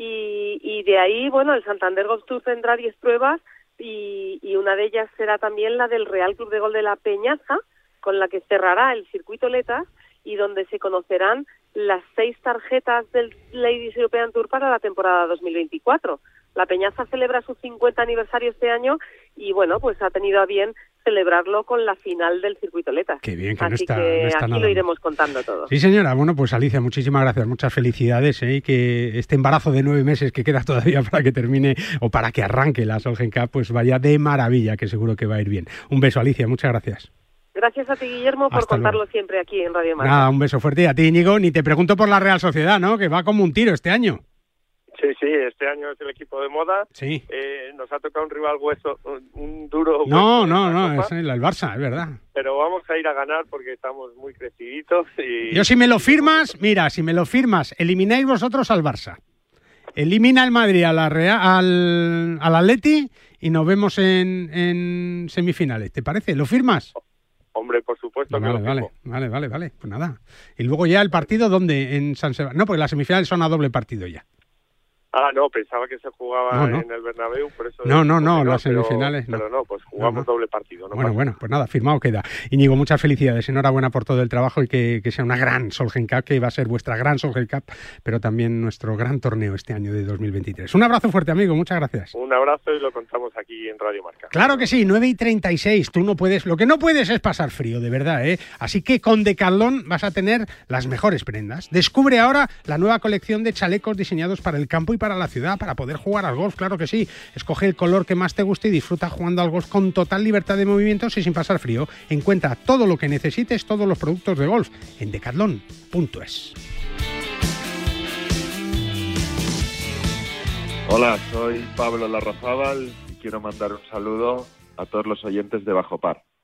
y, y de ahí, bueno, el Santander Golf Tour tendrá 10 pruebas y, y una de ellas será también la del Real Club de Gol de la Peñaza, con la que cerrará el circuito Letas y donde se conocerán las seis tarjetas del Ladies European Tour para la temporada 2024. La Peñaza celebra su 50 aniversario este año y bueno, pues ha tenido a bien celebrarlo con la final del circuito Leta. Qué bien, que Así no está, que no aquí lo iremos contando todo. Sí, señora. Bueno, pues Alicia, muchísimas gracias, muchas felicidades ¿eh? y que este embarazo de nueve meses que queda todavía para que termine o para que arranque la Solgen Cup, pues vaya de maravilla, que seguro que va a ir bien. Un beso, Alicia, muchas gracias. Gracias a ti, Guillermo, por contarlo siempre aquí en Radio Marca. Nada, un beso fuerte. Y a ti, Íñigo, ni te pregunto por la Real Sociedad, ¿no? Que va como un tiro este año. Sí, sí, este año es el equipo de moda. Sí. Eh, nos ha tocado un rival hueso, un, duro. No, no, no, es el, Barça, es verdad. Pero vamos a ir a ganar porque estamos muy creciditos. Y... Yo, si me lo firmas, mira, si me lo firmas, elimináis vosotros al Barça. Elimina el Madrid a la Real, al, al Atleti y nos vemos en, en semifinales. ¿Te parece? ¿Lo firmas? Hombre, por supuesto. Vale, vale, vale, vale, vale. Pues nada. Y luego ya el partido, ¿dónde? En San Sebastián. No, porque las semifinales son a doble partido ya. Ah, no, pensaba que se jugaba en el Bernabéu, por eso... No, no, no, las semifinales pero, no. Pero no, pues jugamos doble partido. No bueno, bueno, pues nada, firmado queda. Íñigo, muchas felicidades, enhorabuena por todo el trabajo y que, que sea una gran Solgen Cup, que va a ser vuestra gran Solgen Cup, pero también nuestro gran torneo este año de 2023. Un abrazo fuerte, amigo, muchas gracias. Un abrazo y lo contamos aquí en Radio Marca. Claro que sí, 9 y 36, tú no puedes, lo que no puedes es pasar frío, de verdad, ¿eh? Así que con Decathlon vas a tener las mejores prendas. Descubre ahora la nueva colección de chalecos diseñados para el campo y para la ciudad, para poder jugar al golf, claro que sí. Escoge el color que más te guste y disfruta jugando al golf con total libertad de movimientos y sin pasar frío. Encuentra todo lo que necesites, todos los productos de golf en decathlon.es. Hola, soy Pablo Larrazábal y quiero mandar un saludo a todos los oyentes de Bajo Par.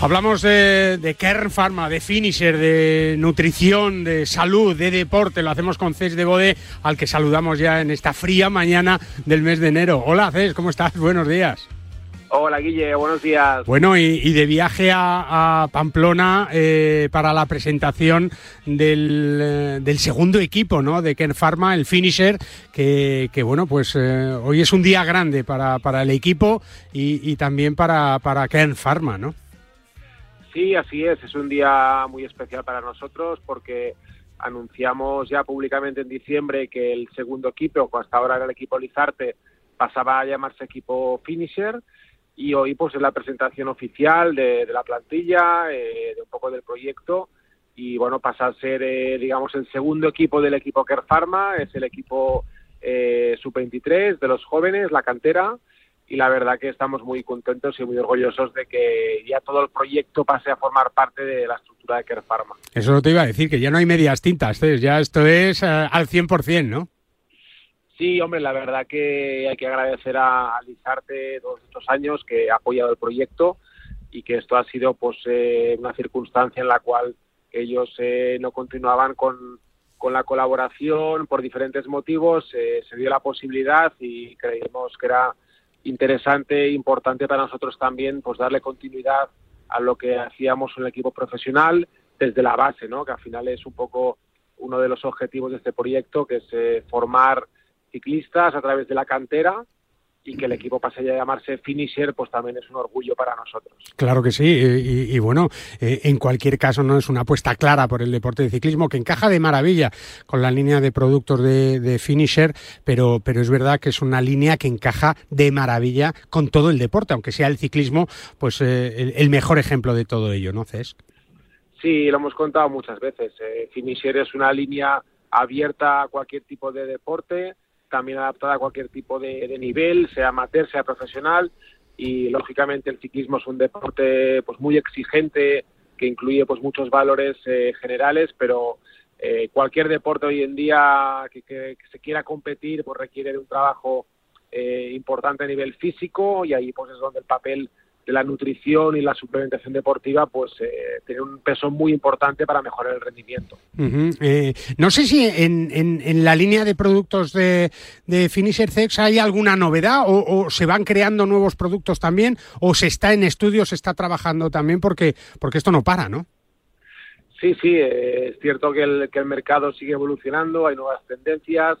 Hablamos de, de Kern Pharma, de finisher, de nutrición, de salud, de deporte. Lo hacemos con Cés de Bode, al que saludamos ya en esta fría mañana del mes de enero. Hola Cés, ¿cómo estás? <laughs> Buenos días. Hola Guille, buenos días. Bueno, y, de viaje a, Pamplona eh, para la presentación del, eh, del, segundo equipo ¿no? de Ken Pharma, el finisher, que, bueno, pues eh, hoy es un día grande para, para el equipo y, también para, para Ken Pharma, ¿no? Sí, así es, es un día muy especial para nosotros porque anunciamos ya públicamente en diciembre que el segundo equipo, hasta ahora era el equipo Lizarte, pasaba a llamarse equipo Finisher. Y hoy pues es la presentación oficial de, la plantilla, eh, de un poco del proyecto. Y bueno, pasa a ser eh, digamos el segundo equipo del equipo Care Pharma, es el equipo eh, sub-23 de los jóvenes, la cantera y la verdad que estamos muy contentos y muy orgullosos de que ya todo el proyecto pase a formar parte de la estructura de Care Pharma. Eso no te iba a decir, que ya no hay medias tintas, ya esto es al 100%, ¿no? Sí, hombre, la verdad que hay que agradecer a, Lizarte todos estos años que ha apoyado el proyecto y que esto ha sido pues eh, una circunstancia en la cual ellos eh, no continuaban con, con, la colaboración por diferentes motivos. Eh, se dio la posibilidad y creímos que era interesante e importante para nosotros también pues darle continuidad a lo que hacíamos en el equipo profesional desde la base, ¿no? que al final es un poco uno de los objetivos de este proyecto, que es formar ciclistas a través de la cantera y que el equipo pase a llamarse Finisher, pues también es un orgullo para nosotros. Claro que sí, y, bueno, eh, en cualquier caso no es una apuesta clara por el deporte de ciclismo que encaja de maravilla con la línea de productos de, Finisher, pero, pero es verdad que es una línea que encaja de maravilla con todo el deporte, aunque sea el ciclismo, pues eh, el, mejor ejemplo de todo ello, ¿no, Cesc? Sí, lo hemos contado muchas veces. Eh, Finisher es una línea abierta a cualquier tipo de deporte también adaptada a cualquier tipo de, nivel, sea amateur, sea profesional, y lógicamente el ciclismo es un deporte pues muy exigente que incluye pues muchos valores eh, generales, pero eh, cualquier deporte hoy en día que, se quiera competir pues requiere de un trabajo eh, importante a nivel físico y ahí pues es donde el papel de la nutrición y la suplementación deportiva pues eh, tiene un peso muy importante para mejorar el rendimiento. Eh, no sé si en, en, la línea de productos de, de Finisher Sex hay alguna novedad o, se van creando nuevos productos también o se está en estudios, se está trabajando también porque, porque esto no para, ¿no? Sí, sí, eh, es cierto que el, que el mercado sigue evolucionando, hay nuevas tendencias,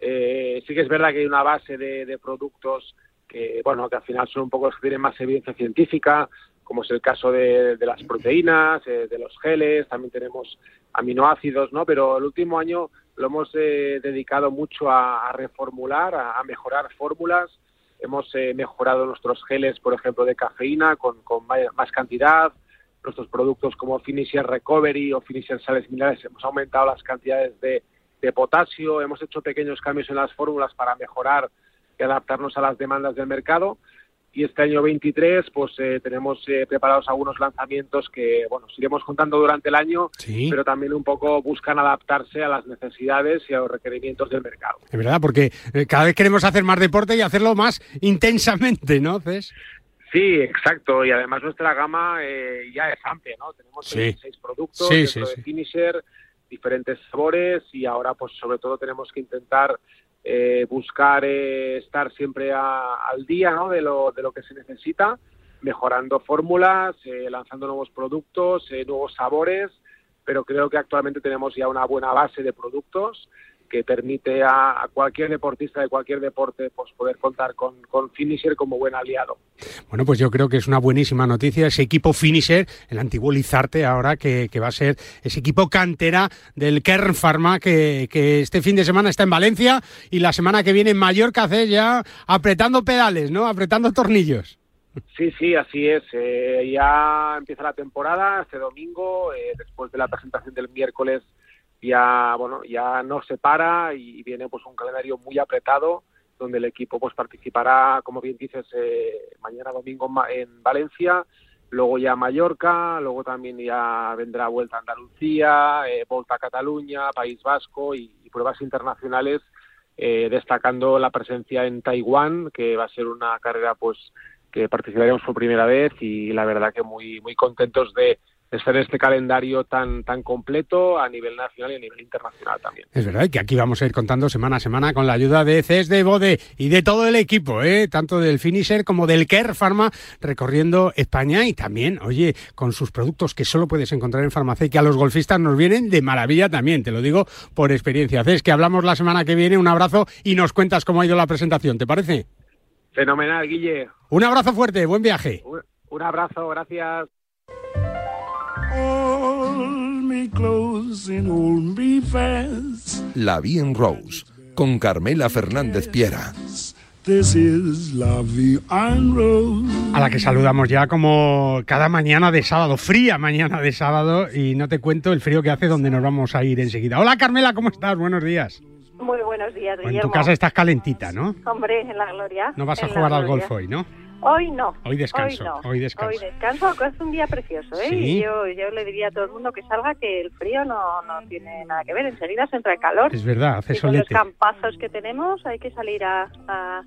sí que es verdad que hay una base de, de productos que bueno que al final son un poco los que tienen más evidencia científica como es el caso de, las proteínas eh, de los geles también tenemos aminoácidos no pero el último año lo hemos eh, dedicado mucho a, reformular a, mejorar fórmulas. Hemos eh, mejorado nuestros geles por ejemplo de cafeína con, con más cantidad. Nuestros productos como Finisher Recovery o Finisher Sales Minerales hemos aumentado las cantidades de, de potasio. Hemos hecho pequeños cambios en las fórmulas para mejorar que adaptarnos a las demandas del mercado. Y este año 23, pues eh, tenemos eh, preparados algunos lanzamientos que, bueno, iremos contando durante el año, pero también un poco buscan adaptarse a las necesidades y a los requerimientos del mercado. Es verdad, porque eh, cada vez queremos hacer más deporte y hacerlo más intensamente, ¿no, Cés? Sí, exacto. Y además nuestra gama ya es amplia, ¿no? Tenemos seis productos dentro de Finisher, diferentes sabores y ahora, pues sobre todo tenemos que intentar eh, buscar eh, estar siempre al día ¿no? de, lo, de lo que se necesita, mejorando fórmulas, eh, lanzando nuevos productos, nuevos sabores, pero creo que actualmente tenemos ya una buena base de productos que permite a, cualquier deportista de cualquier deporte pues poder contar con, con, Finisher como buen aliado. Bueno, pues yo creo que es una buenísima noticia ese equipo Finisher, el antiguo Lizarte ahora que, va a ser ese equipo cantera del Kern Pharma que, este fin de semana está en Valencia y la semana que viene en Mallorca hace ya apretando pedales, ¿no? Apretando tornillos. Sí, sí, así es. Eh, ya empieza la temporada este domingo, eh, después de la presentación del miércoles ya bueno ya no se para y viene pues un calendario muy apretado donde el equipo pues participará como bien dices eh, mañana domingo en Valencia luego ya Mallorca luego también ya vendrá vuelta a Andalucía eh, vuelta a Cataluña País Vasco y, pruebas internacionales eh, destacando la presencia en Taiwán que va a ser una carrera pues que participaremos por primera vez y la verdad que muy muy contentos de estar en este calendario tan, tan completo a nivel nacional y a nivel internacional también. Es verdad que aquí vamos a ir contando semana a semana con la ayuda de CES de Bode y de todo el equipo, ¿eh? tanto del Finisher como del Care Pharma, recorriendo España y también, oye, con sus productos que solo puedes encontrar en farmacia y que a los golfistas nos vienen de maravilla también, te lo digo por experiencia. CES, que hablamos la semana que viene, un abrazo y nos cuentas cómo ha ido la presentación, ¿te parece? Fenomenal, Guille. Un abrazo fuerte, buen viaje. un abrazo, gracias. La Bien Rose, con Carmela Fernández Piera. A la que saludamos ya como cada mañana de sábado, fría mañana de sábado, y no te cuento el frío que hace donde nos vamos a ir enseguida. Hola Carmela, ¿cómo estás? Buenos días. Muy buenos días, Guillermo. En tu casa estás calentita, ¿no? Hombre, en la gloria. No vas a jugar al golf hoy, ¿no? Hoy no. Hoy descanso. Hoy, descanso. Hoy descanso, es un día precioso, ¿eh? Yo, yo le diría a todo el mundo que salga que el frío no, no tiene nada que ver. Enseguida se entra el calor. Es verdad, hace y solete. Con los campazos que tenemos hay que salir a, a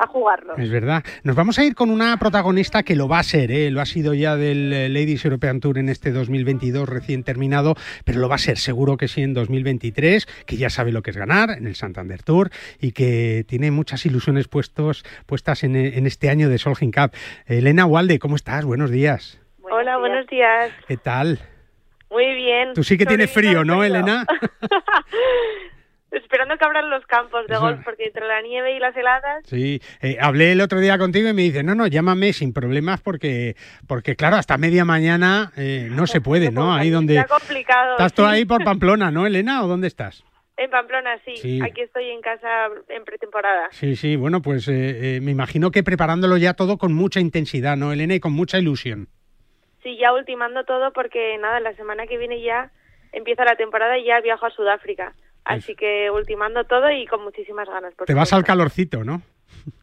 a jugarlo. Es verdad. Nos vamos a ir con una protagonista que lo va a ser, ¿eh? lo ha sido ya del eh, Ladies European Tour en este 2022 recién terminado, pero lo va a ser seguro que sí en 2023, que ya sabe lo que es ganar en el Santander Tour y que tiene muchas ilusiones puestos, puestas en, en este año de Solheim Cup. Elena Walde, ¿cómo estás? Buenos días. Hola, buenos días. ¿Qué tal? Muy bien. Tú sí que tienes frío, ¿no, Elena? <laughs> <laughs> Esperando que abran los campos de golf, porque entre la nieve y las heladas... Sí, eh, hablé el otro día contigo y me dice, no, no, llámame sin problemas porque, porque claro, hasta media mañana eh, no se puede, ¿no? Ahí donde... Está complicado. Estás tú ahí por Pamplona, ¿no, Elena? ¿O dónde estás? En Pamplona, sí. Sí. Aquí estoy en casa en pretemporada. Sí, sí, bueno, pues eh, eh, me imagino que preparándolo ya todo con mucha intensidad, ¿no, Elena? Y con mucha ilusión. Sí, ya ultimando todo porque, nada, la semana que viene ya empieza la temporada y ya viajo a Sudáfrica. Así que ultimando todo y con muchísimas ganas. Por Te vas al calorcito, ¿no?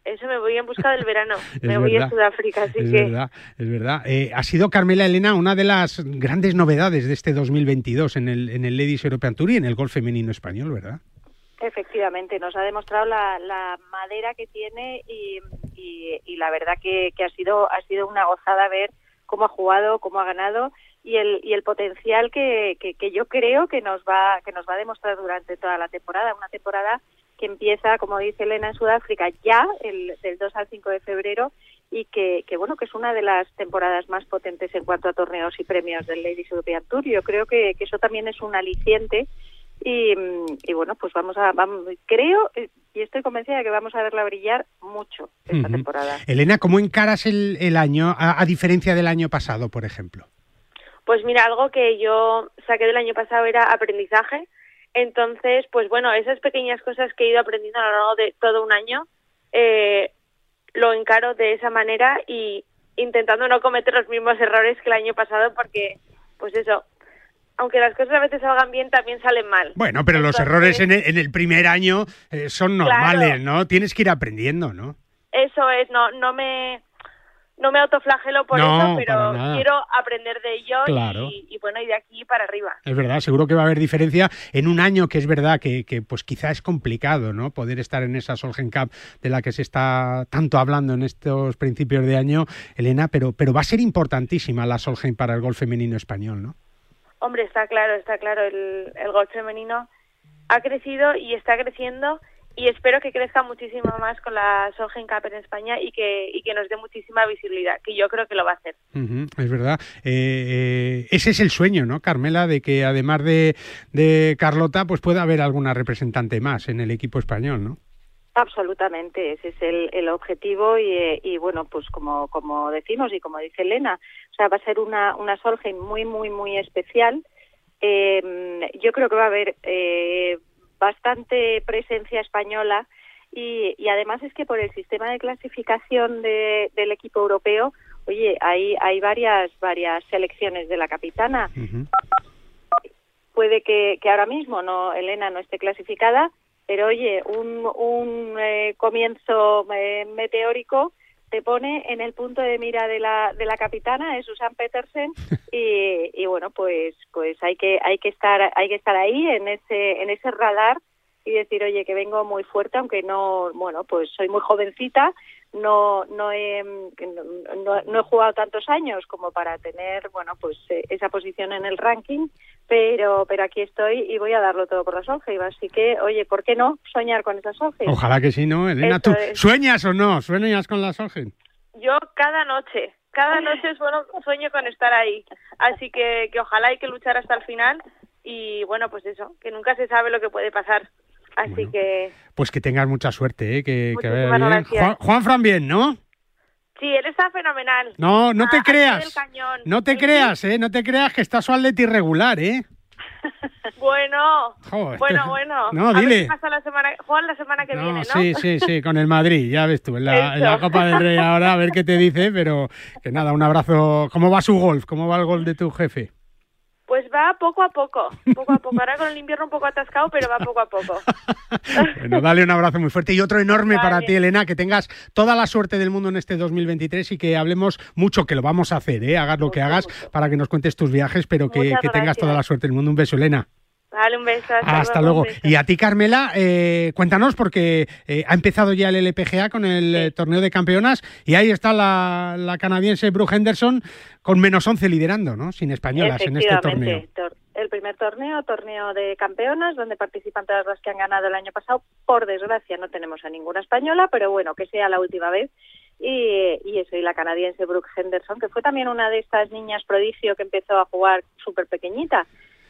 Eso me voy en busca del verano. <laughs> Me voy a Sudáfrica, así es que verdad, es verdad. Eh, ha sido Carmela Elena una de las grandes novedades de este 2022 en el, en el Ladies European Tour y en el golf femenino español, ¿verdad? Efectivamente, nos ha demostrado la, la madera que tiene y, y, y la verdad que, que ha sido ha sido una gozada ver cómo ha jugado, cómo ha ganado y el, y el potencial que, que, que yo creo que nos va que nos va a demostrar durante toda la temporada, una temporada que empieza, como dice Elena, en Sudáfrica ya el, del 2 al 5 de febrero y que, que bueno que es una de las temporadas más potentes en cuanto a torneos y premios del Ladies European Tour. Yo creo que, que eso también es un aliciente y, y bueno pues vamos a vamos, creo eh, y estoy convencida de que vamos a verla brillar mucho esta temporada. Elena, ¿cómo encaras el, el año, a, a diferencia del año pasado, por ejemplo? Pues mira, algo que yo saqué del año pasado era aprendizaje. Entonces, pues bueno, esas pequeñas cosas que he ido aprendiendo a lo largo de todo un año, eh, lo encaro de esa manera y intentando no cometer los mismos errores que el año pasado porque, pues eso, aunque las cosas a veces salgan bien, también salen mal. Bueno, pero los errores en el, en el primer año eh, son Claro. normales, ¿no? Tienes que ir aprendiendo, ¿no? Eso es, no, no me no me autoflagelo por No, eso, pero quiero aprender de ello Claro. y, y bueno, y de aquí para arriba. Es verdad, seguro que va a haber diferencia en un año que es verdad que, que, pues quizá es complicado, ¿no? Poder estar en esa Solgen Cup de la que se está tanto hablando en estos principios de año, Elena, pero, pero va a ser importantísima la Solgen para el golf femenino español, ¿no? Hombre, está claro, está claro, el, el golf femenino ha crecido y está creciendo y espero que crezca muchísimo más con la Solheim Cup en España y que, y que nos dé muchísima visibilidad, que yo creo que lo va a hacer. Es verdad. Eh, eh, ese es el sueño, ¿no, Carmela? De que además de, de Carlota, pues pueda haber alguna representante más en el equipo español, ¿no? Absolutamente, ese es el, el objetivo y, eh, y bueno, pues como, como decimos y como dice Elena, o sea, va a ser una, una Solheim muy, muy, muy especial. Eh, yo creo que va a haber eh, bastante presencia española y, y además es que por el sistema de clasificación de- del equipo europeo, oye, hay, hay varias, varias selecciones de la capitana. Puede que, que ahora mismo no Elena no esté clasificada, pero oye, un, un eh, comienzo eh, meteórico te pone en el punto de mira de la, de la capitana, es Susan Petersen, <laughs> y, y bueno, pues, pues hay que, hay que estar, hay que estar ahí en ese, en ese radar y decir, oye, que vengo muy fuerte, aunque no, bueno, pues soy muy jovencita, no no he, no, no he jugado tantos años como para tener, bueno, pues eh, esa posición en el ranking, pero pero aquí estoy y voy a darlo todo por la Solheim, así que, oye, ¿por qué no soñar con esa Solheim? Ojalá que sí, ¿no? Elena, ¿tú sueñas o no? ¿Sueñas con la Solheim? Yo cada noche, cada noche es bueno, sueño con estar ahí. Así que, que ojalá hay que luchar hasta el final y bueno, pues eso, que nunca se sabe lo que puede pasar. Así que... Pues que tengas mucha suerte, ¿eh? que, que vaya bien. Juan, Juan Fran bien, ¿no? Sí, él está fenomenal. No, no te A- al pie creas. No te creas, ¿eh? No te creas que está su atleta irregular, ¿eh? <laughs> Bueno, Joder. bueno, bueno. <laughs> No, A ver dile. pasa la semana, Juan la semana que viene, ¿no? Sí, sí, sí, con el Madrid, ya ves tú, en la, en la. Copa del Rey ahora, a ver qué te dice, pero que nada, un abrazo. ¿Cómo va su golf? ¿Cómo va el gol de tu jefe? Pues va poco a poco, poco a poco. Ahora con el invierno un poco atascado, pero va poco a poco. <laughs> Bueno, dale un abrazo muy fuerte y otro enorme para ti, Elena, que tengas toda la suerte del mundo en este 2023 y que hablemos mucho, que lo vamos a hacer, ¿eh? Hagas lo que hagas para que nos cuentes tus viajes, pero que, que tengas toda la suerte del mundo. Un beso, Elena. Dale un beso. Hasta, Hasta luego. beso. Y a ti, Carmela, eh, cuéntanos, porque eh, ha empezado ya el LPGA con el eh, torneo de campeonas y ahí está la, la canadiense Brooke Henderson con menos 11 liderando, ¿no? Sin españolas en este torneo. El primer torneo, torneo de campeonas, donde participan todas las que han ganado el año pasado. Por desgracia no tenemos a ninguna española, pero bueno, que sea la última vez. Y, y eso, y la canadiense Brooke Henderson, que fue también una de estas niñas prodigio que empezó a jugar súper pequeñita.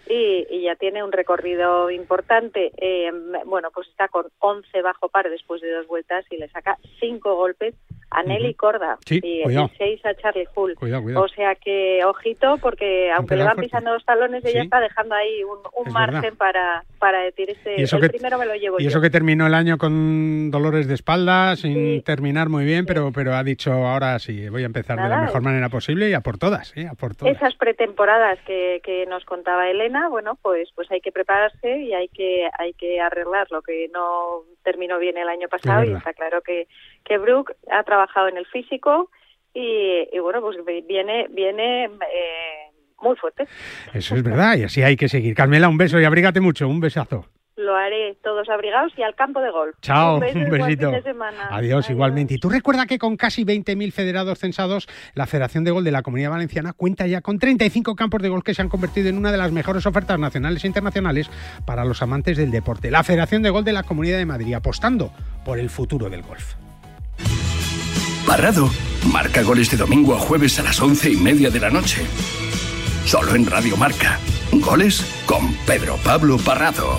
Y, y ya tiene un recorrido importante. Eh, bueno, pues está con 11 bajo par después de dos vueltas y le saca cinco golpes a Nelly Corda Sí, y, cuidado. y seis a Charlie Hull. Cuidado, cuidado. O sea que, ojito, porque aunque le van pisando los talones, ella Sí. está dejando ahí un, un margen verdad. para, para decir, este, Y eso el que- primero me lo llevo Y yo. eso que terminó el año con dolores de espalda, sin terminar muy bien, pero, pero ha dicho ahora sí, voy a empezar de la Nada, mejor es- manera posible y a por todas, ¿eh? A por todas. Esas pretemporadas que, que nos contaba Elena, bueno, pues pues hay que prepararse y hay que hay que arreglar lo que no terminó bien el año pasado y está claro que que Brooke ha trabajado en el físico y, y bueno, pues viene viene eh, muy fuerte. Eso es verdad, y así hay que seguir. Carmela, un beso y abrígate mucho, un besazo. Lo haré todos abrigados y al campo de golf. Chao, un, beso besito. fin de semana. Adiós, igualmente. Y tú recuerda que con casi 20.000 federados censados, la Federación de Gol de la Comunidad Valenciana cuenta ya con 35 campos de gol que se han convertido en una de las mejores ofertas nacionales e internacionales para los amantes del deporte. La Federación de Gol de la Comunidad de Madrid, apostando por el futuro del golf. Parrado marca goles de domingo a jueves a las once y media de la noche. Solo en Radio Marca. Goles con Pedro Pablo Parrado.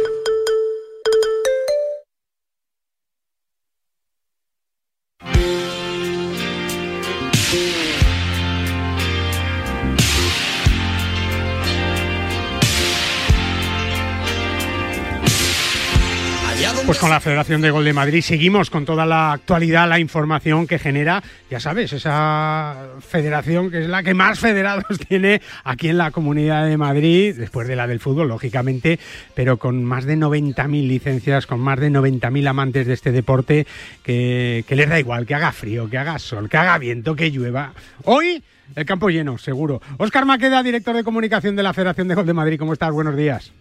con la Federación de Gol de Madrid seguimos con toda la actualidad, la información que genera, ya sabes, esa federación que es la que más federados <laughs> tiene aquí en la Comunidad de Madrid, después de la del fútbol, lógicamente, pero con más de 90.000 licencias, con más de 90.000 amantes de este deporte, que, que les da igual, que haga frío, que haga sol, que haga viento, que llueva. Hoy el campo lleno, seguro. Óscar Maqueda, director de comunicación de la Federación de Gol de Madrid, ¿cómo estás? Buenos días.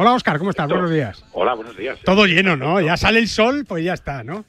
Hola Óscar, ¿cómo estás? Buenos días. Hola, buenos días. Todo lleno, ¿no? Ya sale el sol, pues ya está, ¿no?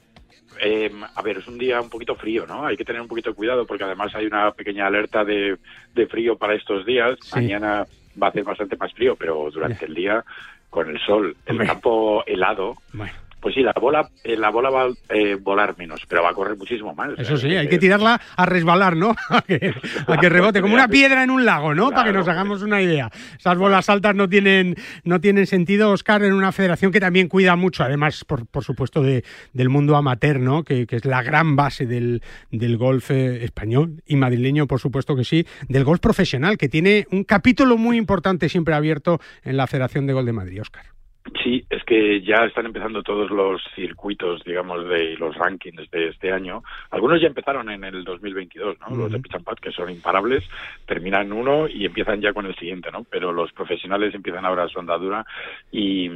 Eh, a ver, es un día un poquito frío, ¿no? Hay que tener un poquito de cuidado porque además hay una pequeña alerta de, de frío para estos días. Sí. Mañana va a hacer bastante más frío, pero durante el día con el sol, el Hombre. campo helado, Bueno. Pues sí, la bola, eh, la bola va a eh, volar menos, pero va a correr muchísimo más. Eso sí, hay que tirarla a resbalar, ¿no? <laughs> a, que, rebote, como una piedra en un lago, ¿no? Para que nos hagamos una idea. Esas bolas altas no tienen, no tienen sentido, Oscar, en una federación que también cuida mucho, además, por, por supuesto, de, del mundo amateur, ¿no? Que, que, es la gran base del, del golf eh, español y madrileño, por supuesto que sí, del golf profesional, que tiene un capítulo muy importante siempre abierto en la Federación de Gol de Madrid, Oscar. Sí, es que ya están empezando todos los circuitos, digamos, de los rankings de este año. Algunos ya empezaron en el 2022, ¿no? Los de Pitch que son imparables, terminan uno y empiezan ya con el siguiente, ¿no? Pero los profesionales empiezan ahora su andadura y,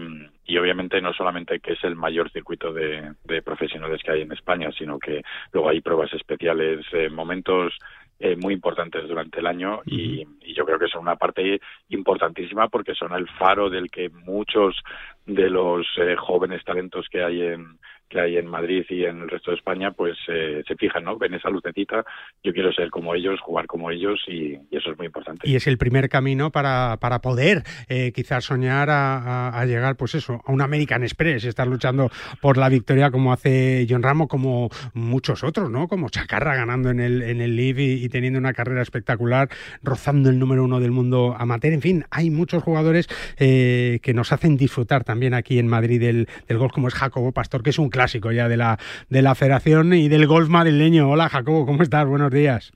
y obviamente no solamente que es el mayor circuito de, de profesionales que hay en España, sino que luego hay pruebas especiales, eh, momentos eh, muy importantes durante el año y, y, yo creo que son una parte importantísima porque son el faro del que muchos de los eh, jóvenes talentos que hay en que hay en Madrid y en el resto de España, pues eh, se fijan, ¿no? Ven esa lucecita, yo quiero ser como ellos, jugar como ellos y, eso es muy importante. Y es el primer camino para, para poder eh, quizás soñar a, llegar, pues eso, a un American Express, estar luchando por la victoria como hace John Ramo, como muchos otros, ¿no? Como Chacarra ganando en el, en el Live y, teniendo una carrera espectacular, rozando el número uno del mundo amateur. En fin, hay muchos jugadores eh, que nos hacen disfrutar también aquí en Madrid del, del golf, como es Jacobo Pastor, que es un clásico ya de la, de la federación y del golf madrileño. Hola Jacobo, ¿cómo estás? Buenos días.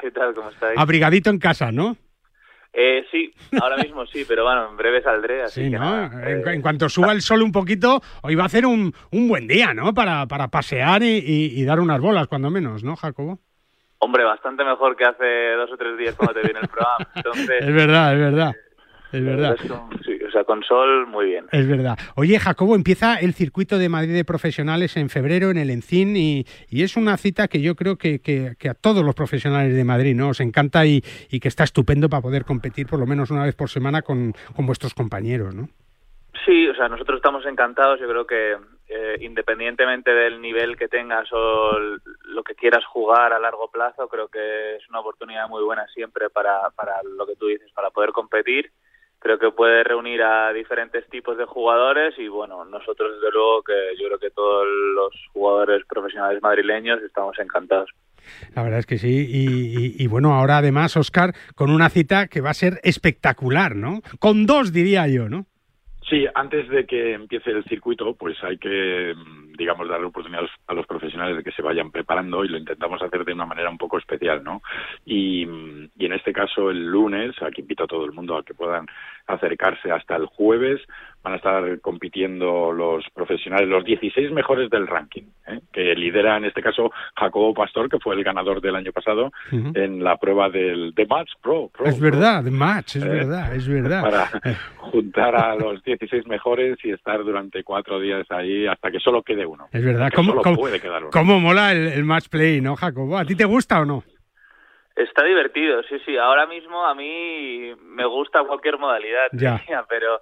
¿Qué tal? ¿Cómo estáis? Abrigadito en casa, ¿no? Eh, sí, ahora mismo sí, pero bueno, en breve saldré. Así sí, ¿no? Eh. en, cuanto suba el sol un poquito, hoy va a ser un, un buen día, ¿no? Para, para pasear y, y, dar unas bolas, cuando menos, ¿no, Jacobo? Hombre, bastante mejor que hace dos o tres días cuando te viene el programa. <laughs> Entonces, es verdad, es verdad. Es verdad. sí, o sea, con sol, muy bien. Es verdad. Oye, Jacobo, empieza el circuito de Madrid de profesionales en febrero en el Encín y, y es una cita que yo creo que, que, a todos los profesionales de Madrid ¿no? os encanta y, y, que está estupendo para poder competir por lo menos una vez por semana con, con vuestros compañeros, ¿no? Sí, o sea, nosotros estamos encantados. Yo creo que eh, independientemente del nivel que tengas o lo que quieras jugar a largo plazo, creo que es una oportunidad muy buena siempre para, para lo que tú dices, para poder competir creo que puede reunir a diferentes tipos de jugadores y bueno, nosotros desde luego que yo creo que todos los jugadores profesionales madrileños estamos encantados. La verdad es que sí. Y, y, bueno, ahora además, Oscar, con una cita que va a ser espectacular, ¿no? Con dos, diría yo, ¿no? Sí, antes de que empiece el circuito, pues hay que, digamos, darle oportunidad a los, profesionales de que se vayan preparando y lo intentamos hacer de una manera un poco especial, ¿no? Y, y en este caso, el lunes, aquí invito a todo el mundo a que puedan acercarse hasta el jueves, van a estar compitiendo los profesionales, los 16 mejores del ranking, ¿eh? que lidera en este caso Jacobo Pastor, que fue el ganador del año pasado en la prueba del The Match Pro. es verdad, The Match, es ¿Eh? verdad, es verdad. Para juntar a los 16 mejores y estar durante cuatro días ahí hasta que solo quede uno. Es verdad, ¿cómo, cómo mola el, el match play, no, Jacobo? ¿A ti te gusta o no? Está divertido, sí, sí. Ahora mismo a mí me gusta cualquier modalidad, ya. pero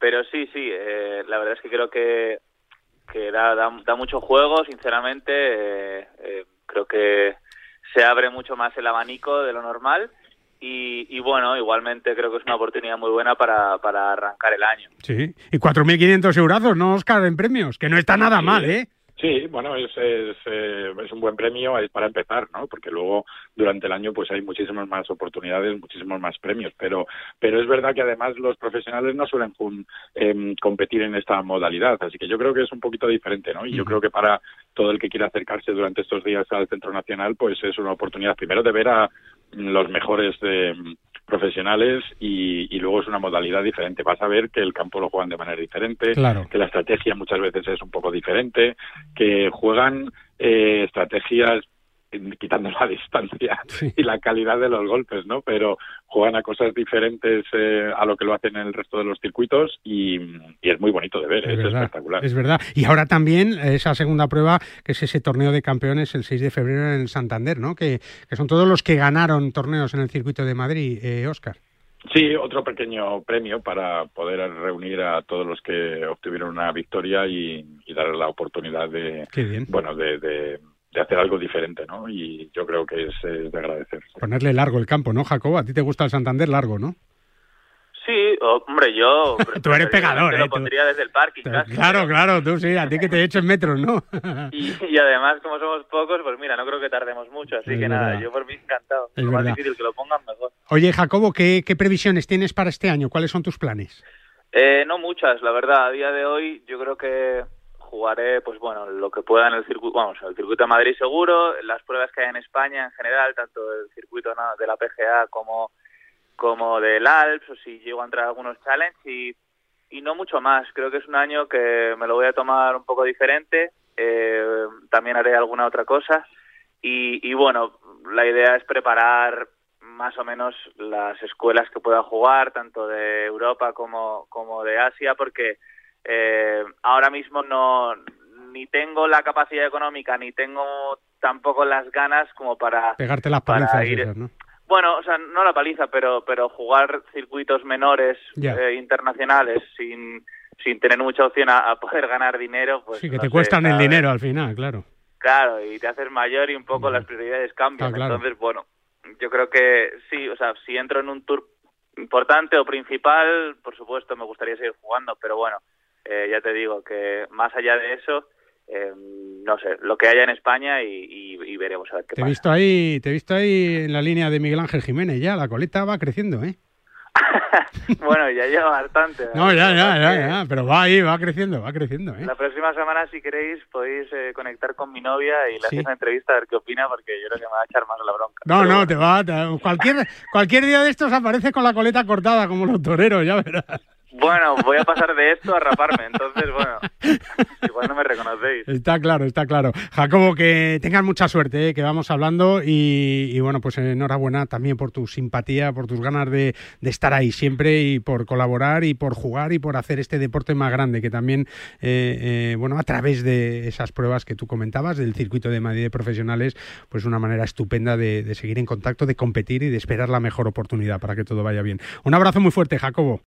pero sí, sí, eh, la verdad es que creo que, que da, da, mucho juego, sinceramente. Eh, eh, creo que se abre mucho más el abanico de lo normal. Y, y, bueno, igualmente creo que es una oportunidad muy buena para, para arrancar el año. Sí, y 4.500 euros, ¿no, Oscar, en premios? Que no está nada mal, ¿eh? Sí, bueno, es, es, eh, es, un buen premio para empezar, ¿no? Porque luego durante el año pues hay muchísimas más oportunidades, muchísimos más premios, pero pero es verdad que además los profesionales no suelen eh, competir en esta modalidad, así que yo creo que es un poquito diferente, ¿no? Y yo creo que para todo el que quiera acercarse durante estos días al Centro Nacional, pues es una oportunidad primero de ver a los mejores de profesionales y, luego es una modalidad diferente. Vas a ver que el campo lo juegan de manera diferente, que la estrategia muchas veces es un poco diferente, que juegan eh, estrategias quitando la <laughs> distancia y la calidad de los golpes, ¿no? Pero juegan a cosas diferentes eh, a lo que lo hacen en el resto de los circuitos y, es muy bonito de ver, es, espectacular. Es verdad. Y ahora también esa segunda prueba, que es ese torneo de campeones el 6 de febrero en el Santander, ¿no? Que, que son todos los que ganaron torneos en el circuito de Madrid, eh, Oscar. Sí, otro pequeño premio para poder reunir a todos los que obtuvieron una victoria y, y dar la oportunidad de, bueno, de de hacer algo diferente, ¿no? Y yo creo que es, de agradecer. Ponerle largo el campo, ¿no, Jacob? A ti te gusta el Santander largo, ¿no? Sí, hombre, yo... <laughs> tú eres pegador, ¿eh? Lo pondría desde el parking, Claro, claro, tú sí, a ti que te he hecho en metros, ¿no? <laughs> y, además, como somos pocos, pues mira, no creo que tardemos mucho, así que nada, yo por mí encantado. Es lo más difícil que lo pongan, mejor. Oye, Jacobo, ¿qué, ¿qué previsiones tienes para este año? ¿Cuáles son tus planes? Eh, no muchas, la verdad. A día de hoy yo creo que jugaré, pues bueno, lo que pueda en el circuito, vamos, el circuito de Madrid seguro, las pruebas que hay en España en general, tanto el circuito de la PGA como como del Alps o si llego a entrar a algunos challenges y, y no mucho más. Creo que es un año que me lo voy a tomar un poco diferente. Eh, también haré alguna otra cosa y, y bueno, la idea es preparar más o menos las escuelas que pueda jugar, tanto de Europa como, como de Asia, porque eh, ahora mismo no ni tengo la capacidad económica ni tengo tampoco las ganas como para pegarte las palizas ir, ¿no? bueno o sea no la paliza pero pero jugar circuitos menores eh, internacionales sin sin tener mucha opción a, poder ganar dinero pues sí que te cuestan el dinero al final claro. Claro y te haces mayor y un poco las prioridades cambian. Entonces bueno yo creo que sí o sea si entro en un tour importante o principal por supuesto me gustaría seguir jugando pero bueno eh, ya te digo que más allá de eso, eh, no sé, lo que haya en España y, veremos a ver qué te He visto ahí, te he visto ahí en la línea de Miguel Ángel Jiménez ya, la coleta va creciendo, ¿eh? <laughs> bueno, ya lleva bastante. No, ya, ya, ya, ya, pero va ahí, va creciendo, va creciendo. ¿eh? La próxima semana, si queréis, podéis eh, conectar con mi novia y le hacéis una entrevista a ver qué opina, porque yo creo que me va a echar más la bronca. No, no, te va. cualquier, cualquier día de estos aparece con la coleta cortada, como los toreros, ya verás. Bueno, voy a pasar de esto a raparme, entonces, bueno, <laughs> igual no me reconocéis. Está claro, está claro. Jacobo, que tengas mucha suerte, ¿eh? que vamos hablando y, bueno, pues enhorabuena también por tu simpatía, por tus ganas de, estar ahí siempre y por colaborar y por jugar y por hacer este deporte más grande, que también, eh, eh, bueno, a través de esas pruebas que tú comentabas, del circuito de Madrid de profesionales, pues una manera estupenda de seguir en contacto, de competir y de esperar la mejor oportunidad para que todo vaya bien. Un abrazo muy fuerte, Jacobo.